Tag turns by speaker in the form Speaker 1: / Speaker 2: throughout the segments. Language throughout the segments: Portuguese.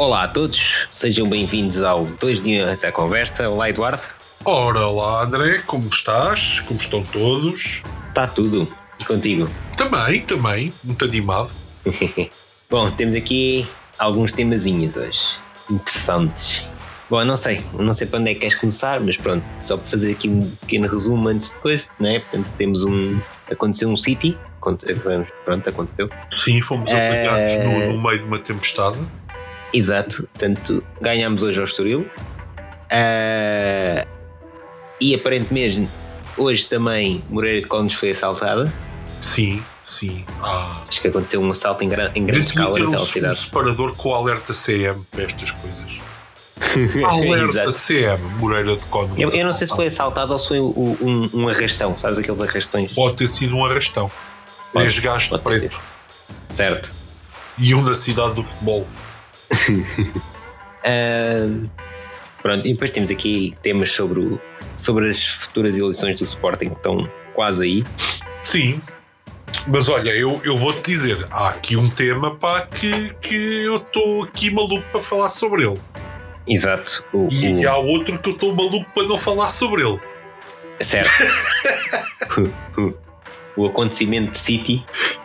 Speaker 1: Olá a todos, sejam bem-vindos ao 2 dias à conversa. Olá, Eduardo.
Speaker 2: Ora lá, André, como estás? Como estão todos?
Speaker 1: Está tudo. E contigo?
Speaker 2: Também, também, muito animado.
Speaker 1: Bom, temos aqui alguns temazinhos hoje, interessantes. Bom, não sei, não sei para onde é que queres começar, mas pronto, só para fazer aqui um pequeno resumo antes de coisa, né? Portanto, temos um. Aconteceu um City, pronto, aconteceu.
Speaker 2: Sim, fomos apanhados no,
Speaker 1: Eh,
Speaker 2: no meio de uma tempestade.
Speaker 1: Exato, portanto, ganhámos hoje ao Estoril. Ah, e aparentemente, hoje também Moreira de Cónegos foi assaltada.
Speaker 2: Sim, sim. Ah.
Speaker 1: Acho que aconteceu um assalto em, gran- em grande escala
Speaker 2: ter um,
Speaker 1: naquela
Speaker 2: um
Speaker 1: cidade.
Speaker 2: separador com alerta CM para estas coisas. Alerta. CM, Moreira de Cónegos.
Speaker 1: Eu, eu não sei se foi assaltado ou se foi um, um- um arrastão, sabes aqueles arrastões?
Speaker 2: Pode ter sido um arrastão. Três gajos de preto.
Speaker 1: Certo.
Speaker 2: E um na cidade do futebol.
Speaker 1: Ah, pronto, e depois temos aqui temas sobre, o- sobre as futuras eleições do Sporting que estão quase aí.
Speaker 2: Sim. Mas olha, eu, eu vou-te dizer, há aqui um tema pá, que, que eu estou aqui maluco para falar sobre ele.
Speaker 1: Exato. O,
Speaker 2: E
Speaker 1: o-
Speaker 2: há outro que eu estou maluco para não falar sobre ele.
Speaker 1: certo. o acontecimento de City.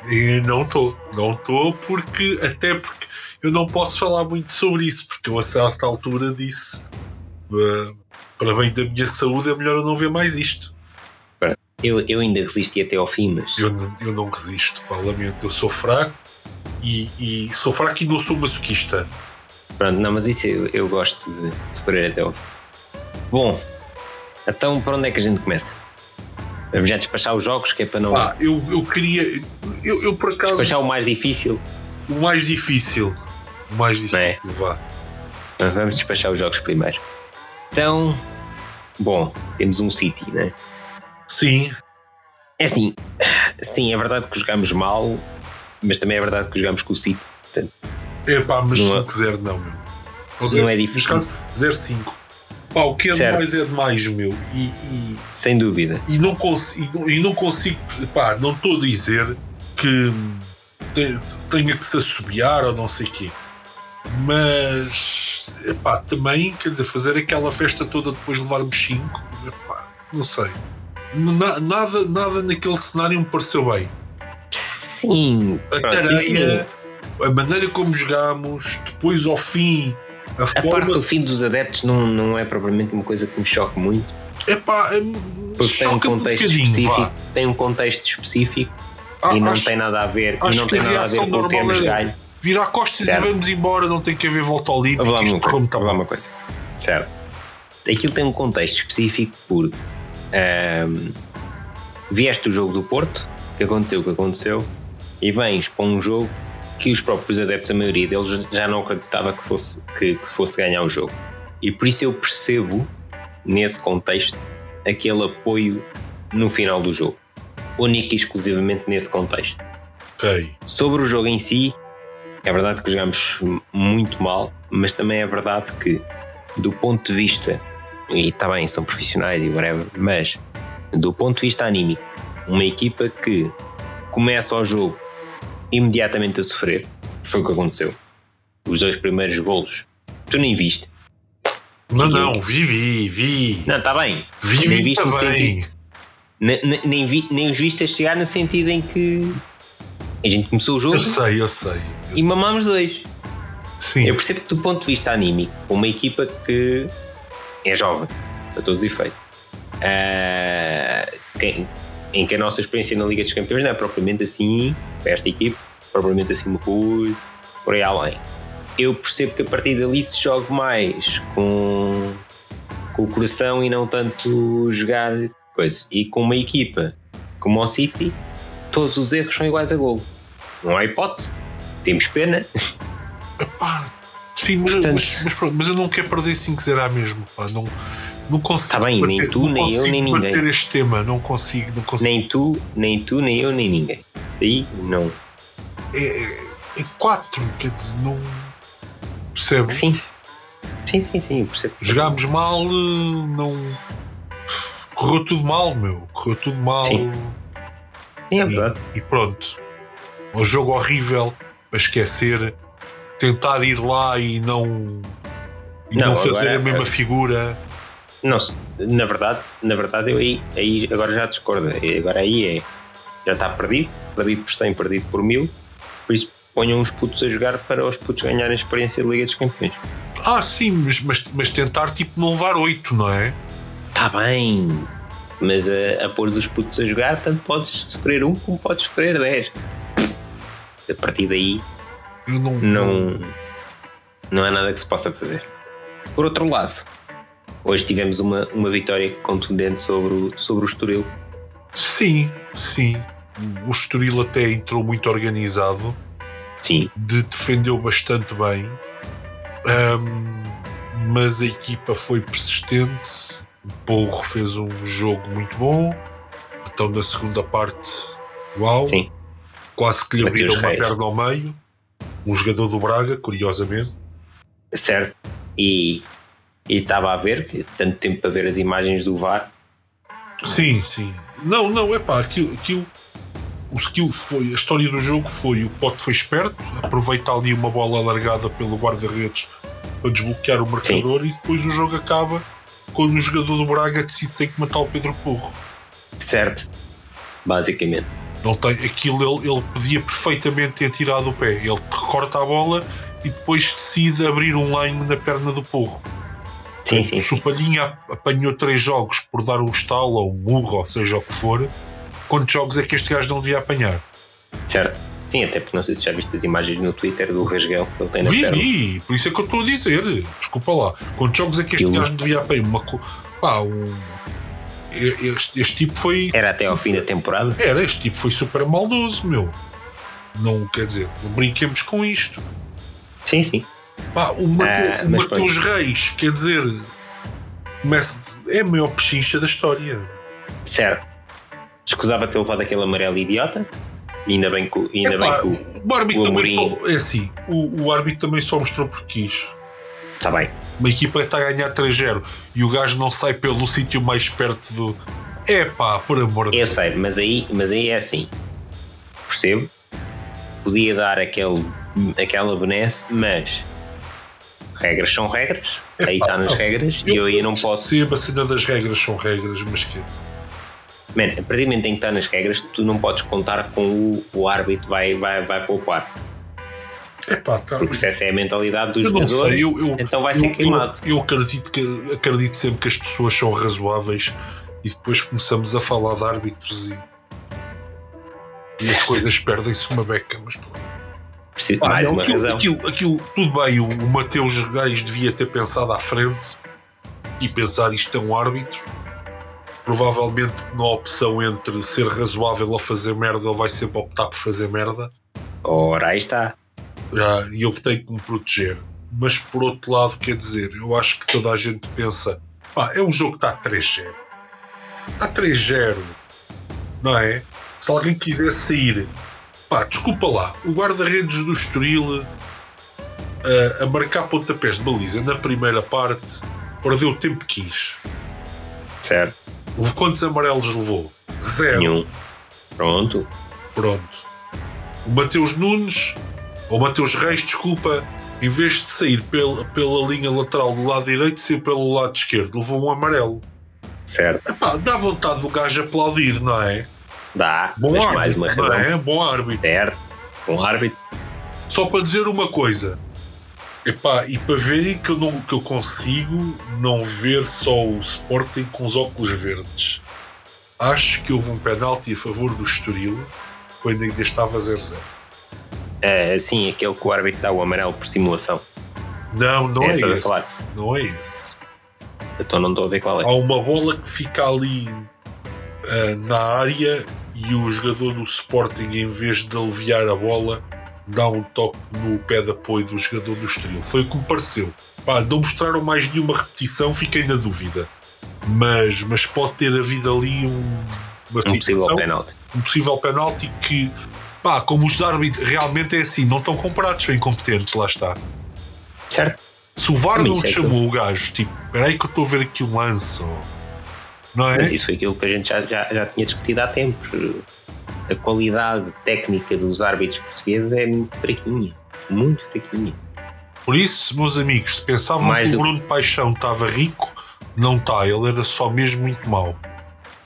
Speaker 2: E não estou, não estou, porque até porque eu não posso falar muito sobre isso, porque eu a certa altura disse "Ah, para bem da minha saúde é melhor eu não ver mais isto.
Speaker 1: Eu, eu ainda resisti até ao fim, mas.
Speaker 2: Eu, não- eu não resisto, pá, lamento, eu sou fraco e, e sou fraco e não sou masoquista.
Speaker 1: Pronto, não, mas isso eu, eu gosto de superar até ao fim. Bom, então para onde é que a gente começa? Vamos já despachar os jogos, que é para não.
Speaker 2: Pá, eu, eu queria, eu, eu por acaso,
Speaker 1: despachar o mais difícil.
Speaker 2: o mais difícil, o mais difícil,
Speaker 1: É.
Speaker 2: vá.
Speaker 1: Mas Vamos despachar os jogos primeiro. Então, bom, temos um City, né?
Speaker 2: Sim,
Speaker 1: É assim, sim, é verdade que jogámos mal, mas também é verdade que jogámos com o City.
Speaker 2: é pá, mas
Speaker 1: Não é-
Speaker 2: 5-0 não, meu. Ou
Speaker 1: Não é
Speaker 2: 0-5,
Speaker 1: difícil.
Speaker 2: Neste caso, 0-5. Pá, o que é
Speaker 1: Certo.
Speaker 2: demais é demais, meu. E, e,
Speaker 1: Sem dúvida.
Speaker 2: e não consigo, e não consigo, pá, não estou a dizer que te- tenha que se assobiar ou não sei o quê. Mas, pá, também, quer dizer, fazer aquela festa toda depois de levarmos 5, epá, não sei. Na- nada, nada naquele cenário me pareceu bem.
Speaker 1: Sim,
Speaker 2: A
Speaker 1: isso
Speaker 2: tareia, a maneira como jogámos, depois ao fim, a,
Speaker 1: A parte
Speaker 2: forma.
Speaker 1: do fim dos adeptos não, não é propriamente uma coisa que me choque muito,
Speaker 2: Epá, é,
Speaker 1: porque tem um contexto
Speaker 2: bocadinho,
Speaker 1: específico.
Speaker 2: vá.
Speaker 1: Tem um contexto específico
Speaker 2: Ah,
Speaker 1: e não
Speaker 2: acho-
Speaker 1: tem nada a ver, e não tem nada a ver com o termos
Speaker 2: era-
Speaker 1: ganho.
Speaker 2: Virar costas
Speaker 1: Certo.
Speaker 2: e vamos embora, não tem que haver volta olímpica.
Speaker 1: Vou falar uma coisa. Vou
Speaker 2: mal.
Speaker 1: uma coisa. Certo. Aquilo tem um contexto específico porque ahm, vieste do jogo do Porto, que aconteceu o que aconteceu, e vens para um jogo que os próprios adeptos, a maioria deles, já não acreditava que fosse, que, que fosse ganhar o jogo. E por isso eu percebo, nesse contexto, aquele apoio no final do jogo. Único e exclusivamente nesse contexto.
Speaker 2: Ok.
Speaker 1: Sobre o jogo em si, é verdade que jogamos muito mal, mas também é verdade que, do ponto de vista, e está bem, são profissionais e whatever, mas do ponto de vista anímico, uma equipa que começa o jogo imediatamente a sofrer, foi o que aconteceu. Os dois primeiros golos, tu nem viste.
Speaker 2: Não,
Speaker 1: Sim.
Speaker 2: não, vi, vi, vi.
Speaker 1: Não, está bem.
Speaker 2: Vi,
Speaker 1: nem
Speaker 2: vi
Speaker 1: viste no
Speaker 2: também.
Speaker 1: sentido. Ne- ne- Nem, vi, nem os viste a chegar no sentido em que a gente começou o jogo
Speaker 2: Eu sei, eu sei.
Speaker 1: E mamámos dois.
Speaker 2: Sim,
Speaker 1: Eu percebo que do ponto de vista anímico, uma equipa que é jovem, para todos os efeitos, ah, quem- em que a nossa experiência na Liga dos Campeões não é propriamente assim, para esta equipe, propriamente assim uma coisa, por aí além. Eu percebo que a partir dali se joga mais com, com o coração e não tanto jogar coisa. E com uma equipa como o City, todos os erros são iguais a gol. Não há hipótese. Temos pena,
Speaker 2: Epá, sim mas,
Speaker 1: Portanto-
Speaker 2: mas, mas pronto, mas eu não quero perder 5-0 à mesmo. Pá, não, não consigo.
Speaker 1: Tá bem, nem
Speaker 2: bater-
Speaker 1: tu,
Speaker 2: não
Speaker 1: nem eu, nem ninguém.
Speaker 2: bater este tema, não consigo. Não consigo.
Speaker 1: nem tu, nem tu, nem eu, nem ninguém. Daí não.
Speaker 2: É, é 4, quer dizer, não. Percebes?
Speaker 1: Sim. Sim, sim, sim, percebo.
Speaker 2: Jogámos mal, não. Correu tudo mal, meu. Correu tudo mal.
Speaker 1: Sim, é verdade.
Speaker 2: E, e pronto. Um jogo horrível para esquecer. tentar ir lá e não, e
Speaker 1: Não,
Speaker 2: não, fazer
Speaker 1: agora-
Speaker 2: a mesma figura.
Speaker 1: Não, na verdade, na verdade eu aí, aí agora já discordo. Agora aí é. Já está perdido, perdido por 100, perdido por 1000. Por isso ponham os putos a jogar para os putos ganharem experiência de Liga dos Campeões.
Speaker 2: Ah, sim, mas, mas, mas tentar tipo não levar 8, não é?
Speaker 1: Está Tá bem, mas a, a pôr os putos a jogar, tanto podes sofrer um como podes sofrer 10. A partir daí
Speaker 2: não.
Speaker 1: não, não há nada que se possa fazer. Por outro lado, hoje tivemos uma, uma vitória contundente sobre o, sobre o Estoril.
Speaker 2: Sim, sim. O Estoril até entrou muito organizado,
Speaker 1: Sim,
Speaker 2: de- defendeu bastante bem, Ahm, mas a equipa foi persistente. O Porro fez um jogo muito bom. Então, na segunda parte, uau,
Speaker 1: sim.
Speaker 2: Quase que lhe abriram uma perna ao meio. Um jogador do Braga, curiosamente.
Speaker 1: Certo. E estava a ver, tanto tempo para ver as imagens do VAR.
Speaker 2: Sim, sim. Não, não, é pá, aquilo, aquilo. O skill foi. A história do jogo foi: o Pote foi esperto, aproveita ali uma bola alargada pelo guarda-redes para desbloquear o marcador e depois o jogo acaba quando o jogador do Braga decide que tem que matar o Pedro Porro.
Speaker 1: Certo. Basicamente.
Speaker 2: Não tem, aquilo ele, ele podia perfeitamente ter tirado o pé. Ele recorta a bola e depois decide abrir um line na perna do Porro.
Speaker 1: Sim, sim.
Speaker 2: Se o
Speaker 1: sim.
Speaker 2: Palhinha apanhou três jogos por dar um estalo ou um murro, ou seja o que for, quantos jogos é que este gajo não devia apanhar?
Speaker 1: Certo. Sim, até porque não sei se já viste as imagens no Twitter do rasguel que ele tem na
Speaker 2: Vi,
Speaker 1: perna.
Speaker 2: vi, por isso é que eu estou a dizer. Desculpa lá. Quantos jogos é que este gajo devia apanhar? Uma, pá, um, este, este tipo foi.
Speaker 1: Era até ao fim da temporada.
Speaker 2: Era, este tipo foi super maldoso, meu. Não quer dizer, não brinquemos com isto.
Speaker 1: Sim, sim.
Speaker 2: Pá, o
Speaker 1: Ah,
Speaker 2: o
Speaker 1: mas
Speaker 2: Mateus Reis, quer dizer, é a maior pechincha da história.
Speaker 1: Certo. Escusava ter levado aquele amarelo idiota. Ainda bem que, ainda
Speaker 2: Epá,
Speaker 1: bem que o.
Speaker 2: o árbitro
Speaker 1: o
Speaker 2: também.
Speaker 1: Amorim-
Speaker 2: É assim, o, o árbitro também só mostrou porque quis.
Speaker 1: Está bem.
Speaker 2: Uma equipa que está a ganhar 3-0 e o gajo não sai pelo sítio mais perto do. É pá, por amor de
Speaker 1: Eu sei, mas aí, mas aí é assim. Percebo. Podia dar aquele, aquela benesse, mas regras são regras. aí
Speaker 2: Epá,
Speaker 1: está nas
Speaker 2: não.
Speaker 1: regras e eu aí não posso.
Speaker 2: Percebo a cena das regras são regras, mas que
Speaker 1: Man, a partir do momento em que está nas regras, tu não podes contar com o, o árbitro vai, vai, vai poupar.
Speaker 2: É pá, tá.
Speaker 1: Porque se essa é a mentalidade do
Speaker 2: Eu não
Speaker 1: jogador,
Speaker 2: sei, eu, eu,
Speaker 1: então vai ser queimado.
Speaker 2: Eu, acredito, que, acredito sempre que as pessoas são razoáveis e depois começamos a falar de árbitros e, e as coisas perdem-se uma beca. Mas pronto.
Speaker 1: Preciso- mais
Speaker 2: não,
Speaker 1: uma
Speaker 2: aquilo,
Speaker 1: razão.
Speaker 2: Aquilo, aquilo- tudo bem, o, o Mateus Reis devia ter pensado à frente e pensar isto é um árbitro. Provavelmente na opção entre ser razoável ou fazer merda, ele vai sempre optar por fazer merda.
Speaker 1: Ora, aí está.
Speaker 2: Ah, e eu tenho que me proteger. Mas por outro lado, quer dizer, eu acho que toda a gente pensa: pá, é um jogo que está 3-0. Está 3-0, não é? Se alguém quiser sair, pá, desculpa lá, o guarda-redes do Estoril ah, a marcar pontapés de baliza na primeira parte perdeu o tempo que quis.
Speaker 1: Certo.
Speaker 2: Quantos amarelos levou? Zero.
Speaker 1: Nenhum. Pronto.
Speaker 2: Pronto. O Mateus Nunes, ou Mateus Reis, desculpa, em vez de sair pela, pela linha lateral do lado direito, saiu pelo lado esquerdo. Levou um amarelo.
Speaker 1: Certo.
Speaker 2: Epá, dá vontade do gajo aplaudir, não é?
Speaker 1: Dá.
Speaker 2: Bom árbitro,
Speaker 1: mais uma
Speaker 2: não
Speaker 1: razão.
Speaker 2: é? Bom árbitro.
Speaker 1: Certo. Um árbitro.
Speaker 2: Só para dizer uma coisa. Epá, e para verem que eu, não, que eu consigo não ver só o Sporting com os óculos verdes. Acho que houve um penalti a favor do Estoril quando ainda estava 0-0.
Speaker 1: É, sim, aquele que o árbitro dá o amarelo por simulação.
Speaker 2: Não, não
Speaker 1: É
Speaker 2: é, esse. Não é esse.
Speaker 1: Então não estou a ver qual é.
Speaker 2: Há uma bola que fica ali ah, na área e o jogador do Sporting, em vez de aliviar a bola, dá um toque no pé de apoio do jogador do Estoril. Foi o que me pareceu. Pá, não mostraram mais nenhuma repetição, fiquei na dúvida. Mas, mas pode ter havido ali um, uma
Speaker 1: Um possível penalti.
Speaker 2: um possível penalti que, pá, como os árbitros realmente é assim, não estão comparados, são incompetentes, lá está.
Speaker 1: Certo?
Speaker 2: Se o VAR não chamou o gajo, tipo, peraí que eu estou a ver aqui um lance, não é?
Speaker 1: Mas isso foi aquilo que a gente já, já, já tinha discutido há tempos. A qualidade técnica dos árbitros portugueses é muito fraquinha. Muito fraquinha.
Speaker 2: Por isso, meus amigos, se pensavam
Speaker 1: Mais
Speaker 2: que o Bruno Paixão estava rico, não está, ele era só mesmo muito mau.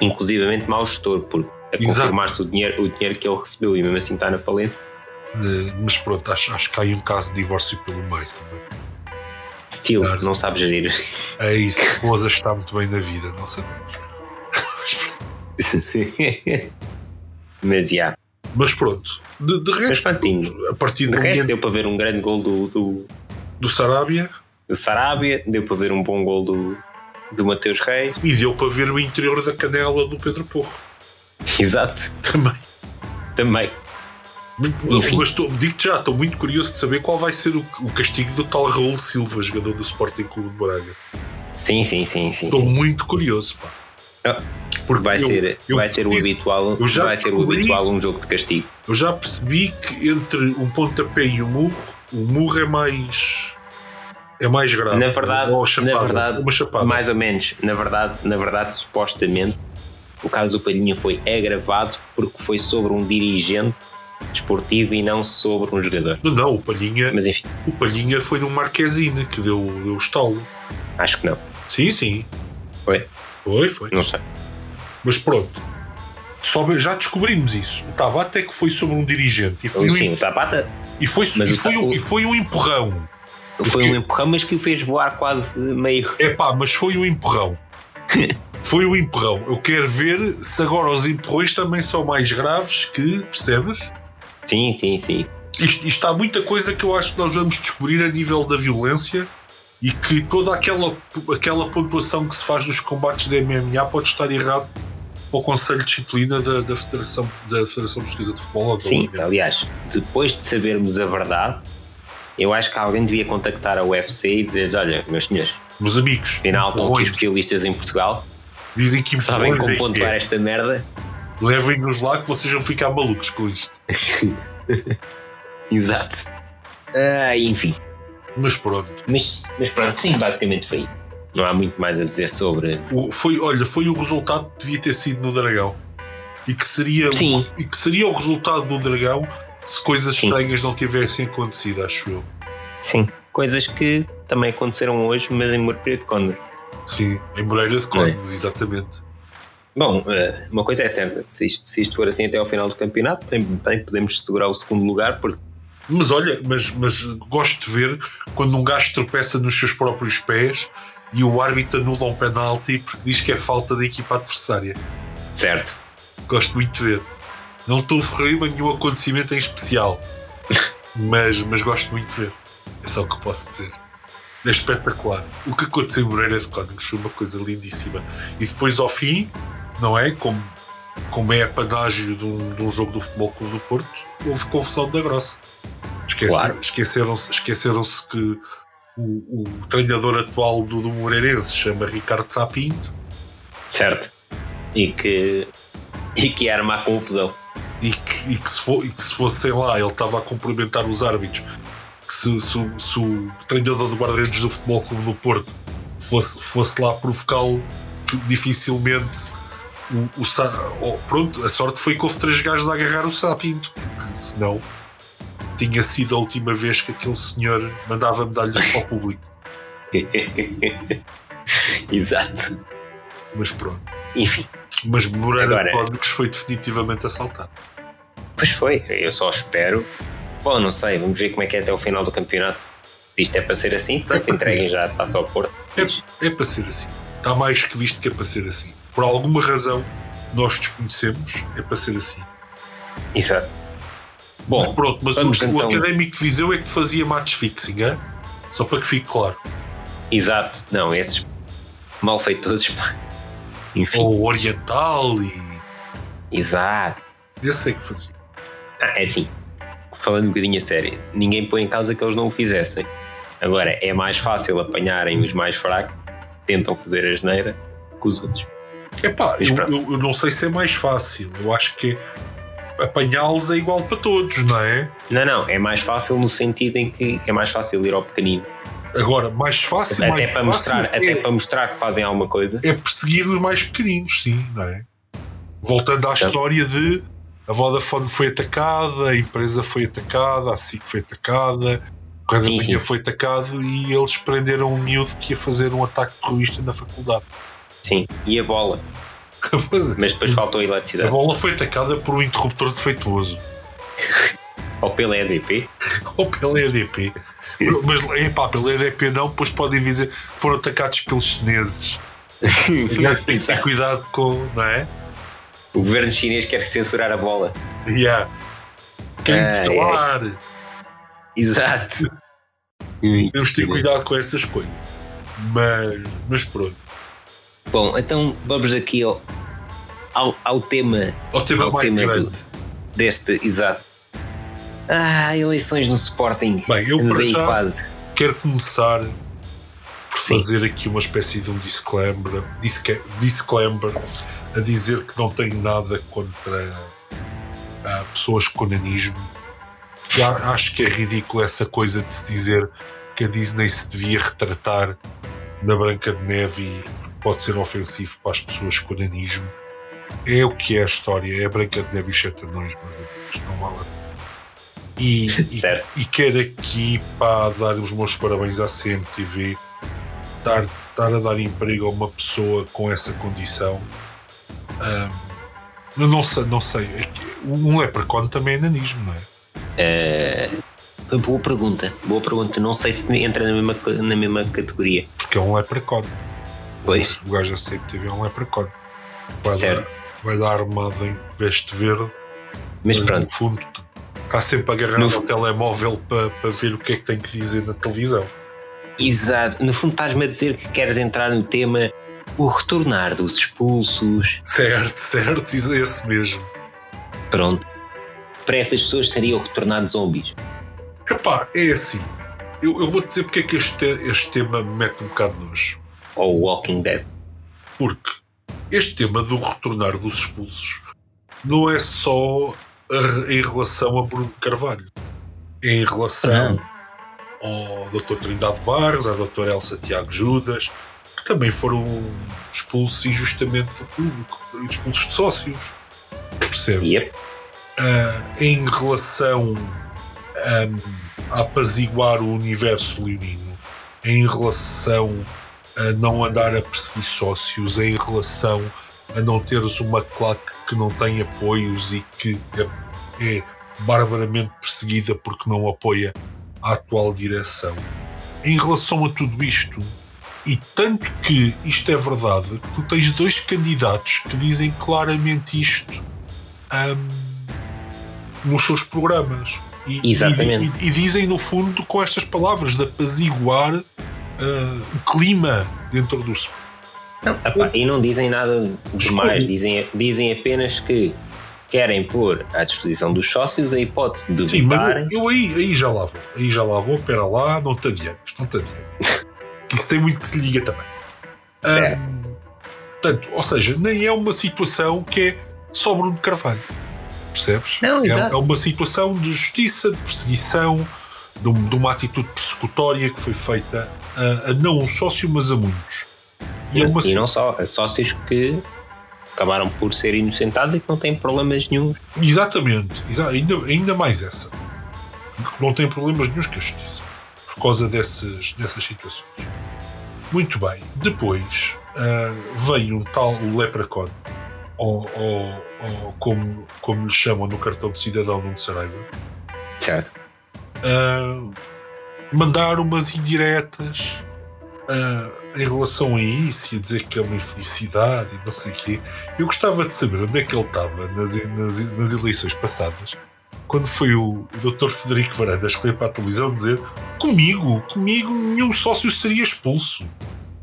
Speaker 1: Inclusivamente mau gestor, porque a confirmar-se o dinheiro, o dinheiro que ele recebeu e mesmo assim está na falência.
Speaker 2: Eh, Mas pronto, acho, acho que há aí um caso de divórcio pelo meio também. Claro.
Speaker 1: não sabe gerir.
Speaker 2: É isso, a esposa está muito bem na vida, não sabemos.
Speaker 1: Mas já.
Speaker 2: Mas pronto, de, de
Speaker 1: Mas
Speaker 2: resto,
Speaker 1: prontinho.
Speaker 2: a partir
Speaker 1: De
Speaker 2: do
Speaker 1: resto,
Speaker 2: momento
Speaker 1: deu para ver um grande gol do, do,
Speaker 2: do Sarabia
Speaker 1: do Sarabia, deu para ver um bom gol do, do Mateus Reis.
Speaker 2: e deu para ver o interior da canela do Pedro Porro.
Speaker 1: Exato,
Speaker 2: Também.
Speaker 1: também. Enfim.
Speaker 2: Mas estou- digo-te já, estou muito curioso de saber qual vai ser o, o castigo do tal Raul Silva, jogador do Sporting Clube de Braga.
Speaker 1: Sim, sim, sim, sim.
Speaker 2: Estou
Speaker 1: sim.
Speaker 2: muito curioso, pá.
Speaker 1: Ah,
Speaker 2: Porque
Speaker 1: Vai
Speaker 2: eu-
Speaker 1: ser,
Speaker 2: eu
Speaker 1: vai ser o habitual, vai ser o habitual um jogo de castigo.
Speaker 2: Eu já percebi que entre um pontapé e um murro, o murro é mais. é mais grave.
Speaker 1: Na verdade-
Speaker 2: Ou a chapada,
Speaker 1: na verdade,
Speaker 2: uma chapada.
Speaker 1: Mais ou menos, na verdade, na verdade, supostamente, o caso do Palhinha foi agravado porque foi sobre um dirigente desportivo e não sobre um jogador.
Speaker 2: Não, não, o Palhinha,
Speaker 1: Mas enfim,
Speaker 2: o Palhinha foi no Marquezine que deu, deu o estalo.
Speaker 1: acho que não.
Speaker 2: Sim, sim.
Speaker 1: Foi?
Speaker 2: Foi, foi.
Speaker 1: Não sei.
Speaker 2: Mas pronto. Só, já descobrimos isso. O Tabata é que foi sobre um dirigente. E foi, um,
Speaker 1: Sim, o Tapata
Speaker 2: e foi,
Speaker 1: Mas
Speaker 2: e
Speaker 1: o
Speaker 2: foi,
Speaker 1: Ta-
Speaker 2: um,
Speaker 1: o-
Speaker 2: e foi um empurrão.
Speaker 1: foi
Speaker 2: quê?
Speaker 1: um empurrão, mas que o fez voar quase meio.
Speaker 2: É pá, mas foi um empurrão. foi um empurrão. Eu quero ver se agora os empurrões também são mais graves que, percebes?
Speaker 1: Sim, sim, sim.
Speaker 2: Isto, isto há muita coisa que eu acho que nós vamos descobrir a nível da violência e que toda aquela, aquela pontuação que se faz nos combates de MMA pode estar errado para o Conselho de Disciplina da, da, Federação, da Federação Portuguesa de Futebol.
Speaker 1: Sim,
Speaker 2: Liga.
Speaker 1: aliás, depois de sabermos a verdade, eu acho que alguém devia contactar a UFC e dizer: Olha, meus senhores,
Speaker 2: Meus amigos,
Speaker 1: afinal estão aqui especialistas em Portugal,
Speaker 2: dizem que
Speaker 1: sabem como pontuar
Speaker 2: é.
Speaker 1: esta merda.
Speaker 2: Levem-nos lá que vocês vão ficar malucos com isto.
Speaker 1: Exato. Ah, enfim.
Speaker 2: Mas pronto.
Speaker 1: Mas, mas pronto, sim, basicamente foi. Não há muito mais a dizer sobre.
Speaker 2: O- foi, olha, foi o resultado que devia ter sido no Dragão. E que seria,
Speaker 1: Sim,
Speaker 2: e que seria o resultado do Dragão se coisas
Speaker 1: Sim.
Speaker 2: estranhas não tivessem acontecido, acho eu.
Speaker 1: sim. Coisas que também aconteceram hoje, mas em Moreira de Condor.
Speaker 2: Sim, em Moreira de Códigos, exatamente.
Speaker 1: Bom, eh, uma coisa é certa: se isto, se isto for assim até ao final do campeonato, bem, bem podemos segurar o segundo lugar, porque
Speaker 2: Mas olha, mas, mas gosto de ver quando um gajo tropeça nos seus próprios pés e o árbitro anula um penalti porque diz que é falta da equipa adversária.
Speaker 1: certo.
Speaker 2: Gosto muito de ver. Não estou a referir-me a nenhum acontecimento em especial, mas, mas gosto muito de ver. É só o que posso dizer. É espetacular. O que aconteceu em Moreira de Códigos foi uma coisa lindíssima. E depois, ao fim, não é? Como, como é a panágio de um, de um jogo do Futebol Clube do Porto, houve confusão da grossa. Esquece-
Speaker 1: Claro.
Speaker 2: Esqueceram-se esqueceram-se que o, o treinador atual do, do Moreirense se chama Ricardo Sapinto
Speaker 1: Certo. E que. E que arma a confusão.
Speaker 2: e que, e que se, for, e que se fosse, sei lá, ele estava a cumprimentar os árbitros, que se, se o- se o treinador do guarda-redes do Futebol Clube do Porto fosse, fosse lá provocá-lo, dificilmente o, o Sa- oh, pronto, a sorte foi que houve três gajos a agarrar o Sapinto, porque senão tinha sido a última vez que aquele senhor mandava medalhas para o público.
Speaker 1: Exato.
Speaker 2: Mas pronto.
Speaker 1: Enfim,
Speaker 2: Mas Moreira
Speaker 1: Agora-
Speaker 2: de Códigos foi definitivamente assaltado.
Speaker 1: pois foi. Eu só espero. Bom, não sei, vamos ver como é que é até o final do campeonato. Isto é para ser assim, pronto, entreguem já a taça ao Porto.
Speaker 2: É, é para ser assim. Está mais que visto que é para ser assim. Por alguma razão nós desconhecemos, é para ser assim.
Speaker 1: Exato. Bom,
Speaker 2: Mas pronto, mas o,
Speaker 1: vamos
Speaker 2: o
Speaker 1: então-
Speaker 2: académico Viseu é que fazia match fixing, é? Só para que fique claro.
Speaker 1: exato. Não, esses malfeitosos. pá. Enfim,
Speaker 2: Ou oriental e.
Speaker 1: exato.
Speaker 2: Esse é que fazia.
Speaker 1: Ah, é assim, falando um bocadinho a sério, ninguém põe em causa que eles não o fizessem. Agora, é mais fácil apanharem os mais fracos, que tentam fazer a geneira, que os outros.
Speaker 2: Epá, eu, eu, eu não sei se é mais fácil. Eu acho que apanhá-los é igual para todos, não é?
Speaker 1: Não, não, é mais fácil no sentido em que é mais fácil ir ao pequenino.
Speaker 2: Agora, mais fácil,
Speaker 1: Até
Speaker 2: mais
Speaker 1: para,
Speaker 2: fácil
Speaker 1: mostrar,
Speaker 2: é,
Speaker 1: até para mostrar que fazem alguma coisa.
Speaker 2: é perseguir os mais pequeninos, sim, não é? Voltando à
Speaker 1: Certo.
Speaker 2: história de a Vodafone foi atacada, a empresa foi atacada, a SIC foi atacada, Correio da Manhã foi atacado e eles prenderam um miúdo que ia fazer um ataque terrorista na faculdade.
Speaker 1: Sim. E a bola.
Speaker 2: Pois é.
Speaker 1: Mas depois faltou a
Speaker 2: A
Speaker 1: eletricidade.
Speaker 2: bola foi atacada por um interruptor defeituoso.
Speaker 1: Ou pela EDP.
Speaker 2: Ou pela EDP. Mas, epá, pela EDP não, pois podem dizer que foram atacados pelos chineses. Tem que ter cuidado com, não é?
Speaker 1: O governo chinês quer censurar a bola.
Speaker 2: Yeah. Quem
Speaker 1: Ah, é.
Speaker 2: falar.
Speaker 1: Exato.
Speaker 2: Temos de ter cuidado com essas coisas. Mas, mas pronto.
Speaker 1: Bom, então vamos aqui ao, ao, ao tema
Speaker 2: O tema
Speaker 1: Ao
Speaker 2: mais
Speaker 1: tema
Speaker 2: grande.
Speaker 1: deste. Exato. Ah, eleições no Sporting.
Speaker 2: Bem, eu
Speaker 1: Estamos
Speaker 2: para já
Speaker 1: quase.
Speaker 2: quero começar por
Speaker 1: Sim.
Speaker 2: fazer aqui uma espécie de um disclaimer, disclaimer a dizer que não tenho nada contra ah, pessoas com nanismo. A- acho que é ridículo essa coisa de se dizer que a Disney se devia retratar na Branca de Neve e pode ser ofensivo para as pessoas com nanismo. É o que é a história, é a Branca de Neve e os Sete Anões, mas não vale. E, e e quero aqui para dar os meus parabéns à CMTV dar, estar a dar emprego a uma pessoa com essa condição Eu não sei, não sei é um leprechaun também é nanismo, não é?
Speaker 1: Eh, boa pergunta. Boa pergunta. Não sei se entra na mesma, na mesma categoria.
Speaker 2: porque é um leprechaun
Speaker 1: Pois.
Speaker 2: o gajo da CMTV é um leprechaun vai,
Speaker 1: Certo.
Speaker 2: dar, vai dar armado em veste verde
Speaker 1: Mas
Speaker 2: mas
Speaker 1: pronto.
Speaker 2: no fundo está sempre agarrado
Speaker 1: No-
Speaker 2: ao telemóvel para, para ver o que é que tem que dizer na televisão
Speaker 1: Exato. No fundo, estás-me a dizer que queres entrar no tema o retornar dos expulsos.
Speaker 2: certo, certo, é esse mesmo
Speaker 1: Pronto. Para essas pessoas seria o retornar de zombies.
Speaker 2: Epá, é assim. Eu, eu vou dizer porque é que este, este tema me mete um bocado nojo.
Speaker 1: Ou Walking Dead.
Speaker 2: Porque este tema do retornar dos expulsos não é só a- em relação a Bruno Carvalho. É em relação ao Dr. Trindade Barros, à Dra. Elsa Tiago Judas, que também foram expulsos injustamente do público, expulsos de sócios. Percebe?
Speaker 1: Yep.
Speaker 2: Ah, em relação ahm, a apaziguar o universo leonino, em relação a não andar a perseguir sócios, em relação a não teres uma claque que não tem apoios e que é, é barbaramente perseguida porque não apoia a atual direção. Em relação a tudo isto, e tanto que isto é verdade, que tu tens dois candidatos que dizem claramente isto ahm, nos seus programas. E,
Speaker 1: Exatamente.
Speaker 2: e- e- e dizem, no fundo, com estas palavras, de apaziguar ah, o clima dentro do Sport.
Speaker 1: Não, epá, e não dizem nada demais. Dizem, dizem apenas que querem pôr à disposição dos sócios a hipótese de
Speaker 2: Sim, mas
Speaker 1: votarem.
Speaker 2: eu aí, aí já lá vou. Aí já lá vou, pera lá, não te adiantes, não te adiantes. que tem muito que se liga também.
Speaker 1: Certo.
Speaker 2: Ahm, portanto, ou seja, nem é uma situação que é só Bruno Carvalho. Percebes?
Speaker 1: Não,
Speaker 2: é, é uma situação de justiça, de perseguição, de, um- de uma atitude persecutória que foi feita a, a não um sócio, mas a muitos. E é uma
Speaker 1: E não só, a sócios que acabaram por ser inocentados e que não têm problemas nenhum.
Speaker 2: Exatamente, exa- ainda, ainda mais essa. Não tem problemas nenhums com a justiça causa dessas, dessas situações. Muito bem, depois ah, veio um tal Leprechaun, ou, ou- ou como, como lhe chamam no cartão de cidadão Nuno Saraiva,
Speaker 1: Certo?
Speaker 2: ah, mandar umas indiretas ah, em relação a isso e a dizer que é uma infelicidade e não sei o quê. Eu gostava de saber onde é que ele estava nas, nas, nas eleições passadas, quando foi o, Dr. Federico Varandas que veio para a televisão dizer comigo, comigo nenhum sócio seria expulso.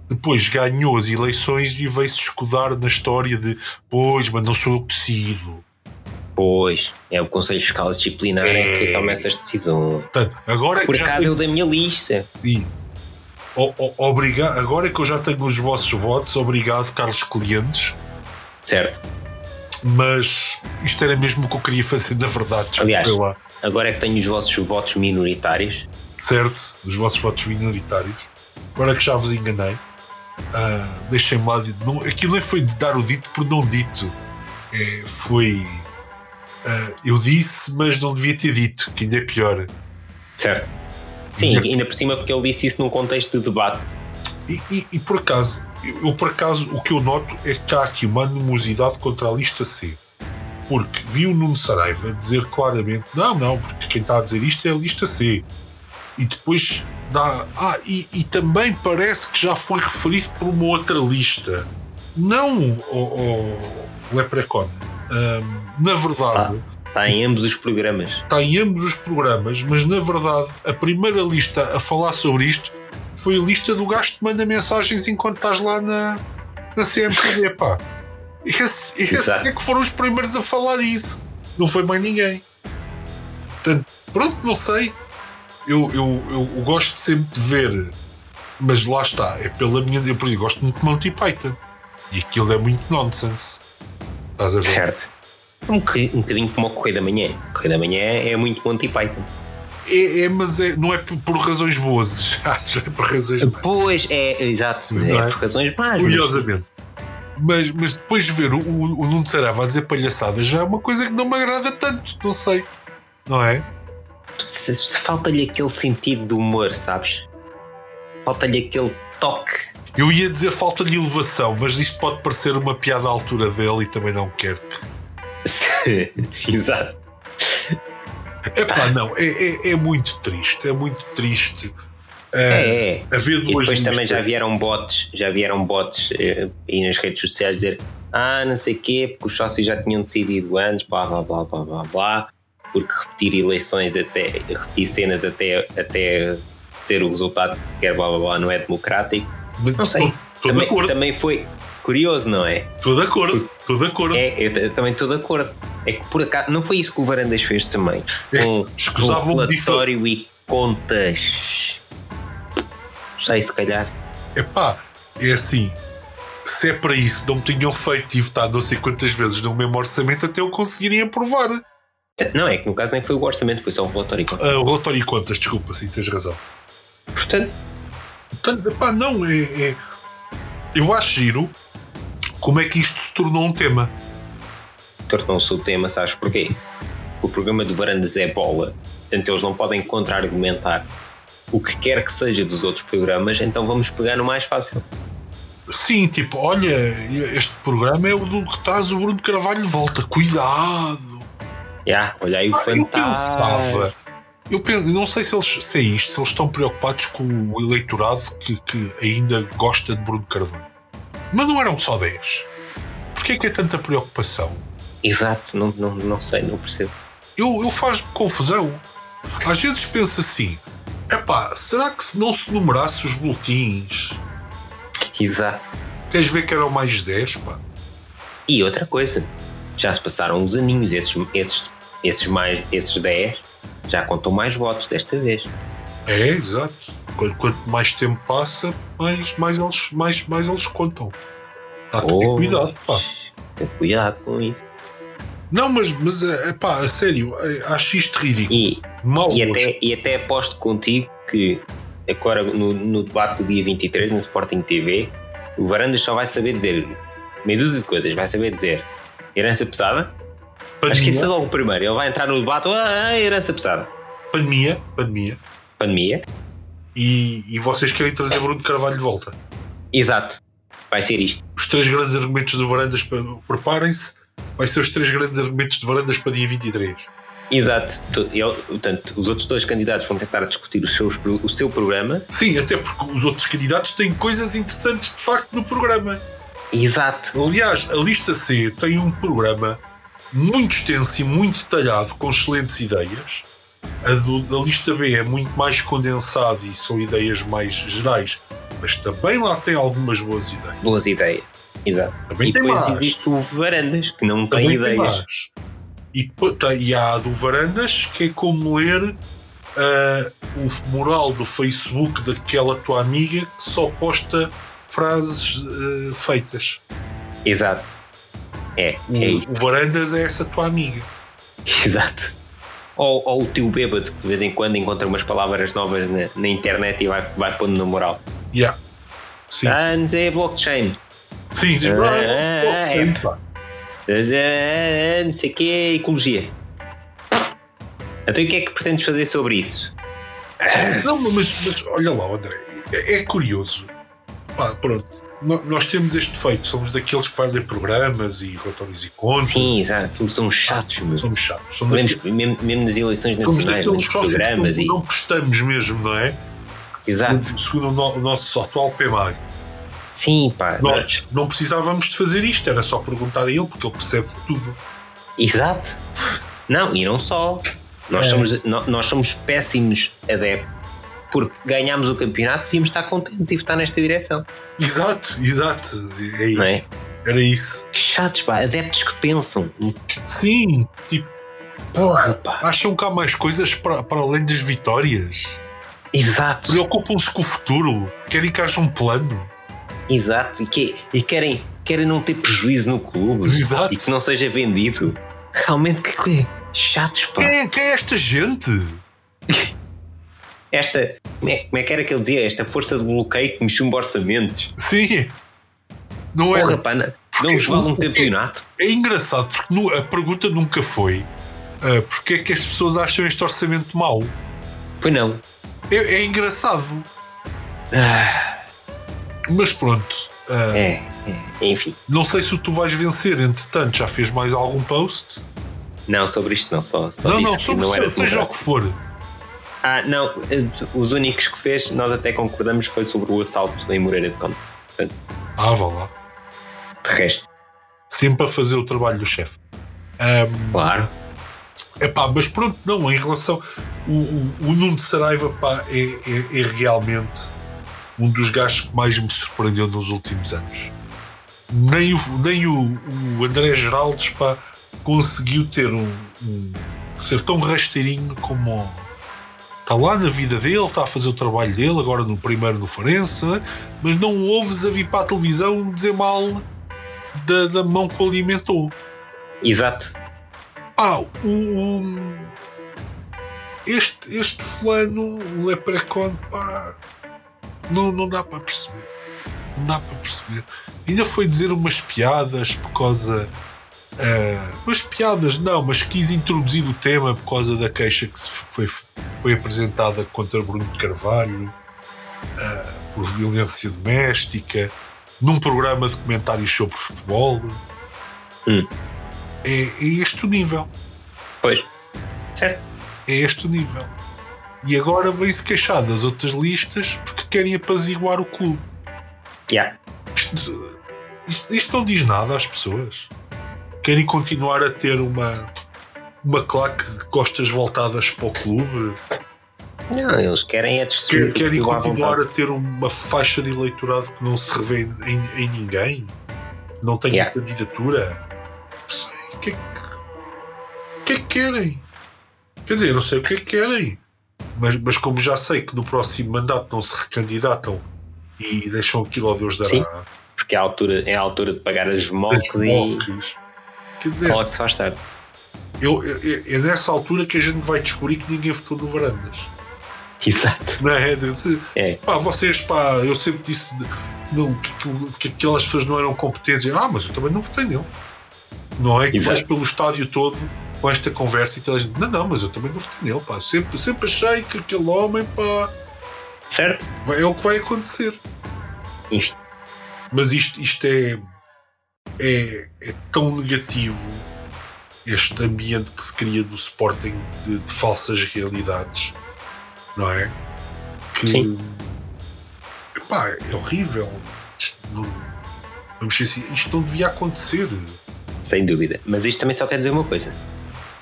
Speaker 2: Depois ganhou as eleições e veio-se escudar na história de pois, mas não sou eu que decido.
Speaker 1: Pois, é o Conselho Fiscal Disciplinar é. que
Speaker 2: É.
Speaker 1: toma essas decisões.
Speaker 2: Portanto, agora é
Speaker 1: Por acaso
Speaker 2: tenho-
Speaker 1: eu da minha lista.
Speaker 2: E, o- o- obriga- agora que eu já tenho os vossos votos, obrigado, Carlos Clientes.
Speaker 1: Certo.
Speaker 2: Mas isto era mesmo o que eu queria fazer, na verdade.
Speaker 1: Aliás.
Speaker 2: lá.
Speaker 1: Agora é que tenho os vossos votos minoritários.
Speaker 2: Certo, os vossos votos minoritários. Agora que já vos enganei, ah, deixem-me lá. De, não, aquilo nem foi de dar o dito por não dito. É, foi. ah, eu disse, mas não devia ter dito, que ainda é pior.
Speaker 1: Certo. Sim, ainda por cima porque ele disse isso num contexto de debate.
Speaker 2: E, e, e por acaso, eu por acaso o que eu noto é que há aqui uma animosidade contra a lista C. Porque vi o Nuno Saraiva dizer claramente: não, não, porque quem está a dizer isto é a lista C. E depois dá. Ah, e, e também parece que já foi referido por uma outra lista. Não, o, o Leprecon. Um, na verdade.
Speaker 1: Ah. Está em ambos os programas.
Speaker 2: Está em ambos os programas, mas na verdade a primeira lista a falar sobre isto foi a lista do gajo que manda mensagens enquanto estás lá na, na CMTV, pá. Esse, esse é que foram os primeiros a falar disso. Não foi mais ninguém. Portanto, pronto, não sei. Eu, eu, eu, eu gosto sempre de ver, mas lá está, é pela minha. Eu, por exemplo, gosto muito de Monty Python. E aquilo é muito nonsense. Estás a ver?
Speaker 1: Certo. Um bocadinho, um bocadinho como o Correio da Manhã. O Correio da Manhã é muito Monty Python.
Speaker 2: É, é, mas é, não é por, razões boas, já é por razões más.
Speaker 1: Pois, é, exato, é, é, por razões más.
Speaker 2: Curiosamente. Mas, mas depois de ver o, o, o Nuno Sarava a dizer palhaçada já é uma coisa que não me agrada tanto, não sei. Não é?
Speaker 1: Falta-lhe aquele sentido de humor, sabes? Falta-lhe aquele toque.
Speaker 2: Eu ia dizer falta-lhe elevação, mas isto pode parecer uma piada à altura dele e também não quero.
Speaker 1: Exato.
Speaker 2: Epá, não, é, é, é, muito triste, é muito triste.
Speaker 1: Uh, é, é. Haver duas e depois também já vieram bots, já vieram bots e nas redes sociais dizer ah, não sei quê, porque os sócios já tinham decidido antes, blá blá blá blá blá blá, porque repetir eleições até, repetir cenas até, até ser o resultado que quer blá blá blá não é democrático. Não sei. Também, também foi, Curioso, não é?
Speaker 2: Estou de acordo, estou de acordo.
Speaker 1: É, eu, eu também estou de acordo. É que por acaso, não foi isso que o Varandas fez também? É, um, um relatório e contas. Não sei, se calhar.
Speaker 2: Epá, é assim. Se é para isso, não me tinham feito e votado não sei quantas vezes no mesmo orçamento até eu conseguirem aprovar.
Speaker 1: Não, é que no caso nem foi o orçamento, foi só o relatório e contas.
Speaker 2: Ah, o relatório e contas, desculpa, sim, tens razão.
Speaker 1: Portanto.
Speaker 2: Portanto, epá, não, é, é. Eu acho giro como é que isto se tornou um tema?
Speaker 1: Tornou-se um tema, sabes porquê? O programa do Varandas é bola, portanto eles não podem contra-argumentar o que quer que seja dos outros programas, então vamos pegar no mais fácil.
Speaker 2: Sim, tipo, olha, este programa é o do que traz o Bruno Carvalho de volta, cuidado!
Speaker 1: Yeah, olha aí o ah, fantasma. Eu pensava,
Speaker 2: eu penso, não sei se, eles, se é isto, se eles estão preocupados com o eleitorado que, que ainda gosta de Bruno Carvalho. Mas não eram só 10. Porquê é que é tanta preocupação?
Speaker 1: Exato, não, não, não sei, não percebo.
Speaker 2: Eu, eu faz-me confusão. Às vezes penso assim: epá, será que se não se numerasse os boletins?
Speaker 1: Exato.
Speaker 2: Queres ver que eram mais 10, pá?
Speaker 1: E outra coisa, já se passaram uns aninhos, esses, esses, esses, mais, esses 10 já contam mais votos desta vez.
Speaker 2: É, exato. Quanto mais tempo passa, mais, mais, eles, mais, mais eles contam. Há que ter cuidado, pá.
Speaker 1: Ter cuidado com isso.
Speaker 2: Não, mas, mas é, pá, a sério, é, acho isto ridículo.
Speaker 1: E, e, até, e até aposto contigo que agora no, no debate do dia 23 na Sporting TV, o Varandas só vai saber dizer meia dúzia de coisas. Vai saber dizer herança pesada. Pandemia. Acho que isso é logo o primeiro. Ele vai entrar no debate, ah, herança pesada.
Speaker 2: Pandemia, pandemia.
Speaker 1: Pandemia
Speaker 2: e, e vocês querem trazer Bruno Carvalho de volta.
Speaker 1: Exato. Vai ser isto.
Speaker 2: Os três grandes argumentos de Varandas, preparem-se, vai ser os três grandes argumentos de Varandas para dia 23.
Speaker 1: Exato. Ele, portanto, os outros dois candidatos vão tentar discutir o seu, o seu programa.
Speaker 2: Sim, até porque os outros candidatos têm coisas interessantes de facto no programa.
Speaker 1: Exato.
Speaker 2: Aliás, a lista C tem um programa muito extenso e muito detalhado, com excelentes ideias a do, da lista B é muito mais condensada e são ideias mais gerais, mas também lá tem algumas boas ideias.
Speaker 1: Boas ideias, exato. Também e tem depois mais. existe o Varandas, que não também tem ideias. Tem
Speaker 2: e, e há a do Varandas, que é como ler uh, o mural do Facebook daquela tua amiga que só posta frases uh, feitas.
Speaker 1: Exato. É,
Speaker 2: o,
Speaker 1: é
Speaker 2: o Varandas é essa tua amiga.
Speaker 1: Exato. Ou, ou o tio bêbado que de vez em quando encontra umas palavras novas na, na internet e vai, vai pondo na moral.
Speaker 2: Yeah.
Speaker 1: Sim. Não sei, blockchain.
Speaker 2: Sim. Ah, ah,
Speaker 1: ah, não sei o que, ecologia. Então o que é que pretendes fazer sobre isso?
Speaker 2: Não, mas, mas olha lá, André, é, é curioso. Pá, pronto, no- nós temos este feito, somos daqueles que vai ler programas e relatórios e contas.
Speaker 1: Sim, exato. Somos, somos chatos, meu.
Speaker 2: Somos chatos. Somos, daqueles,
Speaker 1: mesmo, mesmo nas eleições
Speaker 2: somos
Speaker 1: nacionais,
Speaker 2: sócios
Speaker 1: programas
Speaker 2: que
Speaker 1: e.
Speaker 2: não prestamos mesmo, não é?
Speaker 1: Exato.
Speaker 2: Segundo, segundo o, no- o nosso atual PMAG.
Speaker 1: Sim, pá.
Speaker 2: Nós não precisávamos de fazer isto, era só perguntar a ele, porque ele percebe tudo.
Speaker 1: Exato. Não, e não só. Nós,
Speaker 2: É.
Speaker 1: somos, no- nós somos péssimos adeptos porque ganhámos o campeonato, devíamos estar contentes e votar nesta direção.
Speaker 2: Exato, exato. É isso.
Speaker 1: Não é?
Speaker 2: Era isso.
Speaker 1: Que chatos, pá. Adeptos que pensam.
Speaker 2: Sim, tipo,
Speaker 1: Porra, pá.
Speaker 2: acham que há mais coisas para, para além das vitórias.
Speaker 1: Exato.
Speaker 2: Preocupam-se com o futuro. Querem que haja um plano.
Speaker 1: Exato. E, que, e querem, querem não ter prejuízo no clube.
Speaker 2: Exato.
Speaker 1: E que não seja vendido. Realmente, que coisa. Chatos, pá.
Speaker 2: Quem é, quem é esta gente?
Speaker 1: Esta. Como é, como é que era que ele dizia? Esta força de bloqueio que me chumba orçamentos.
Speaker 2: Sim. Não é?
Speaker 1: Porra, pá. Não, não vos vale um campeonato.
Speaker 2: É engraçado porque nu- a pergunta nunca foi ah, porque é que as pessoas acham este orçamento mau.
Speaker 1: Pois não.
Speaker 2: É, é engraçado.
Speaker 1: Ah,
Speaker 2: Mas pronto. ah,
Speaker 1: é, é. Enfim.
Speaker 2: Não sei se tu vais vencer, entretanto, já fez mais algum post?
Speaker 1: Não, sobre isto não. Só, só
Speaker 2: não, não,
Speaker 1: que
Speaker 2: sobre
Speaker 1: não era
Speaker 2: seja o que for.
Speaker 1: Ah, não. Os únicos que fez, nós até concordamos, foi sobre o assalto em Moreira de Conde.
Speaker 2: Ah, vá lá.
Speaker 1: De resto,
Speaker 2: Sempre a fazer o trabalho do chefe. Ahm,
Speaker 1: claro.
Speaker 2: Epá, mas pronto, não, em relação. O, o, o Nuno de Saraiva pá, é, é, é realmente um dos gajos que mais me surpreendeu nos últimos anos. Nem o, nem o, o André Geraldes pá, conseguiu ter um, um- ser tão rasteirinho como está lá na vida dele, está a fazer o trabalho dele, agora no primeiro no Farense, mas não ouves a vir para a televisão dizer mal da, da mão que o alimentou.
Speaker 1: Exato.
Speaker 2: Ah, o, o- este, este fulano, o Leprechaun, pá, não, não dá para perceber. Não dá para perceber. Ainda foi dizer umas piadas por causa. Umas piadas, não, mas quis introduzir o tema por causa da queixa que foi, foi apresentada contra Bruno de Carvalho ah, por violência doméstica, num programa de comentários sobre futebol.
Speaker 1: Hum.
Speaker 2: É, é este o nível.
Speaker 1: Pois. Certo.
Speaker 2: É este o nível. E agora vem-se queixar das outras listas porque querem apaziguar o clube.
Speaker 1: Yeah.
Speaker 2: Isto, isto- isto não diz nada às pessoas. Querem continuar a ter uma, uma claque de costas voltadas para o clube.
Speaker 1: Não, eles querem é destruir.
Speaker 2: Quer- Querem continuar a ter uma faixa de eleitorado que não se revê em, em ninguém. Não tem
Speaker 1: Yeah.
Speaker 2: candidatura. Não sei. O que é que, que é que querem? Quer dizer, não sei o que é que querem. Mas, mas como já sei que no próximo mandato não se recandidatam e deixam aquilo ao Deus dará.
Speaker 1: Sim. Porque é a altura, é a altura de pagar as mocs e.
Speaker 2: Quer dizer,
Speaker 1: Logo se faz tarde.
Speaker 2: eu, eu- é nessa altura que a gente vai descobrir que ninguém votou no Varandas.
Speaker 1: Exato.
Speaker 2: Não é?
Speaker 1: É.
Speaker 2: Pá, vocês, pá, eu sempre disse não, que, que- que aquelas pessoas não eram competentes. Ah, mas eu também não votei nele. Não é que
Speaker 1: Exato.
Speaker 2: vais pelo estádio todo com esta conversa e toda a gente, não, não, mas eu também não votei nele, pá. Sempre, sempre achei que aquele homem, pá,
Speaker 1: Certo?
Speaker 2: é o que vai acontecer.
Speaker 1: Enfim.
Speaker 2: Mas isto, isto é, é, é tão negativo este ambiente que se cria do Sporting de, de falsas realidades, não é? Que
Speaker 1: Sim.
Speaker 2: epá, é horrível. Isto não, vamos dizer assim, isto não devia acontecer.
Speaker 1: Sem dúvida. Mas isto também só quer dizer uma coisa: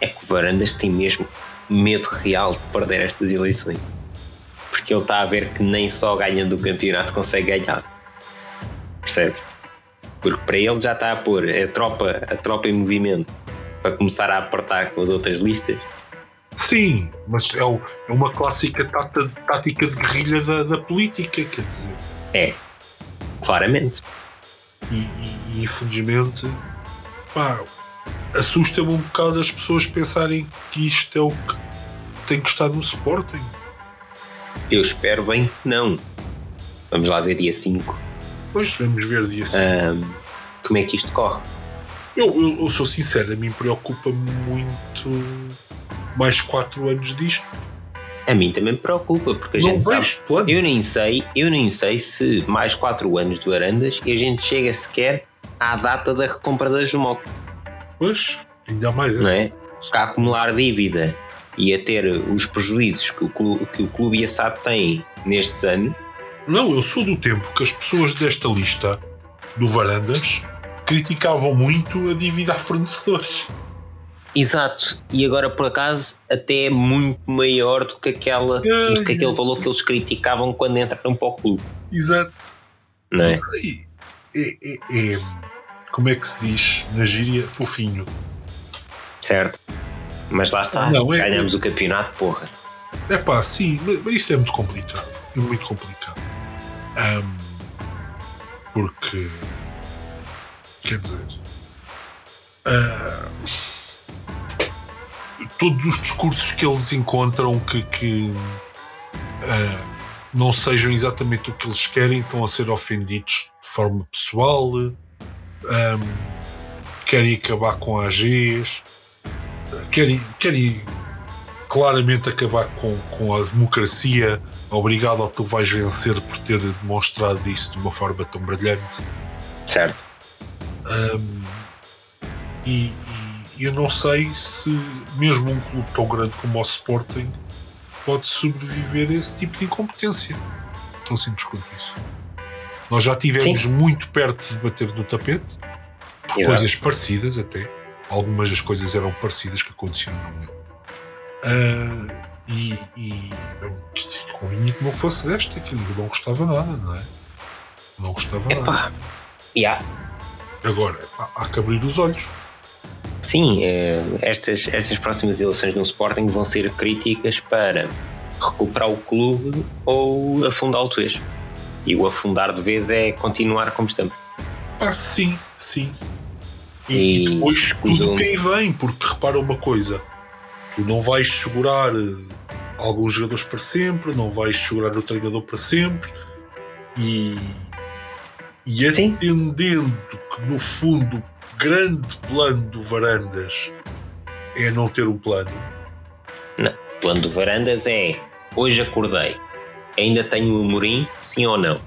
Speaker 1: é que o Varandas tem mesmo medo real de perder estas eleições. Porque ele está a ver que nem só ganhando o campeonato consegue ganhar. Percebes? Porque para ele já está a pôr a tropa, a tropa em movimento para começar a apertar com as outras listas.
Speaker 2: Sim, mas é, o- é uma clássica tata- tática de guerrilha da, da política, quer dizer.
Speaker 1: É. Claramente.
Speaker 2: E, e- e, infelizmente pá, assusta-me um bocado as pessoas pensarem que isto é o que tem que estar no Sporting.
Speaker 1: Eu espero bem que não. Vamos lá ver dia 5
Speaker 2: Pois vamos ver assim.
Speaker 1: ahm, como é que isto corre.
Speaker 2: Eu, eu- eu sou sincero, a mim preocupa muito mais 4 anos disto.
Speaker 1: A mim também me preocupa, porque a
Speaker 2: Não
Speaker 1: gente
Speaker 2: vejo
Speaker 1: sabe.
Speaker 2: plano.
Speaker 1: Eu nem sei, eu nem sei se mais 4 anos do Arandas e a gente chega sequer à data da recompra da Jumoc,
Speaker 2: Pois, ainda mais
Speaker 1: não
Speaker 2: essa.
Speaker 1: é? Porque a acumular dívida e a ter os prejuízos que o clube, que o clube e a SAD têm nestes anos,
Speaker 2: Não, eu sou do tempo que as pessoas desta lista do Varandas criticavam muito a dívida a fornecedores.
Speaker 1: Exato, e agora por acaso até é muito maior do que, aquela,
Speaker 2: Ai,
Speaker 1: do que aquele valor que eles criticavam quando entraram para o clube,
Speaker 2: Exato.
Speaker 1: não é?
Speaker 2: É, é- é- como é que se diz na gíria? Fofinho.
Speaker 1: Certo? Mas lá está,
Speaker 2: Não, é-
Speaker 1: ganhamos o campeonato, porra.
Speaker 2: É pá, sim, mas isso é muito complicado. É muito complicado. Ahm, porque. Quer dizer. ah, todos os discursos que eles encontram que, que, ah, não sejam exatamente o que eles querem estão a ser ofendidos de forma pessoal. ahm, querem acabar com AGs. Querem, querem claramente acabar com, com a democracia. Obrigado ao que tu vais vencer por ter demonstrado isso de uma forma tão brilhante.
Speaker 1: Certo.
Speaker 2: Um, e, e eu não sei se mesmo um clube tão grande como o Sporting pode sobreviver a esse tipo de incompetência. Tão simples quanto isso. Nós já tivemos
Speaker 1: Sim.
Speaker 2: muito perto de bater no tapete, por
Speaker 1: Exato.
Speaker 2: coisas parecidas até. Algumas das coisas eram parecidas que aconteciam no meu. Ah, e, e eu convinha que não fosse desta, que eu não gostava nada, não é? Não gostava nada.
Speaker 1: Epá, yeah.
Speaker 2: Agora, há, há que abrir os olhos.
Speaker 1: Sim, eh, estas, estas próximas eleições no Sporting vão ser críticas para recuperar o clube ou afundá-lo de vez. E o afundar de vez é continuar como estamos.
Speaker 2: Ah, sim, sim. E,
Speaker 1: E
Speaker 2: depois tudo o que aí vem, porque repara uma coisa: tu não vais segurar eh, alguns jogadores para sempre, não vais segurar o treinador para sempre, e, e entendendo que no fundo o grande plano do Varandas é não ter um plano.
Speaker 1: O plano do Varandas é hoje acordei, ainda tenho o Amorim, sim ou não?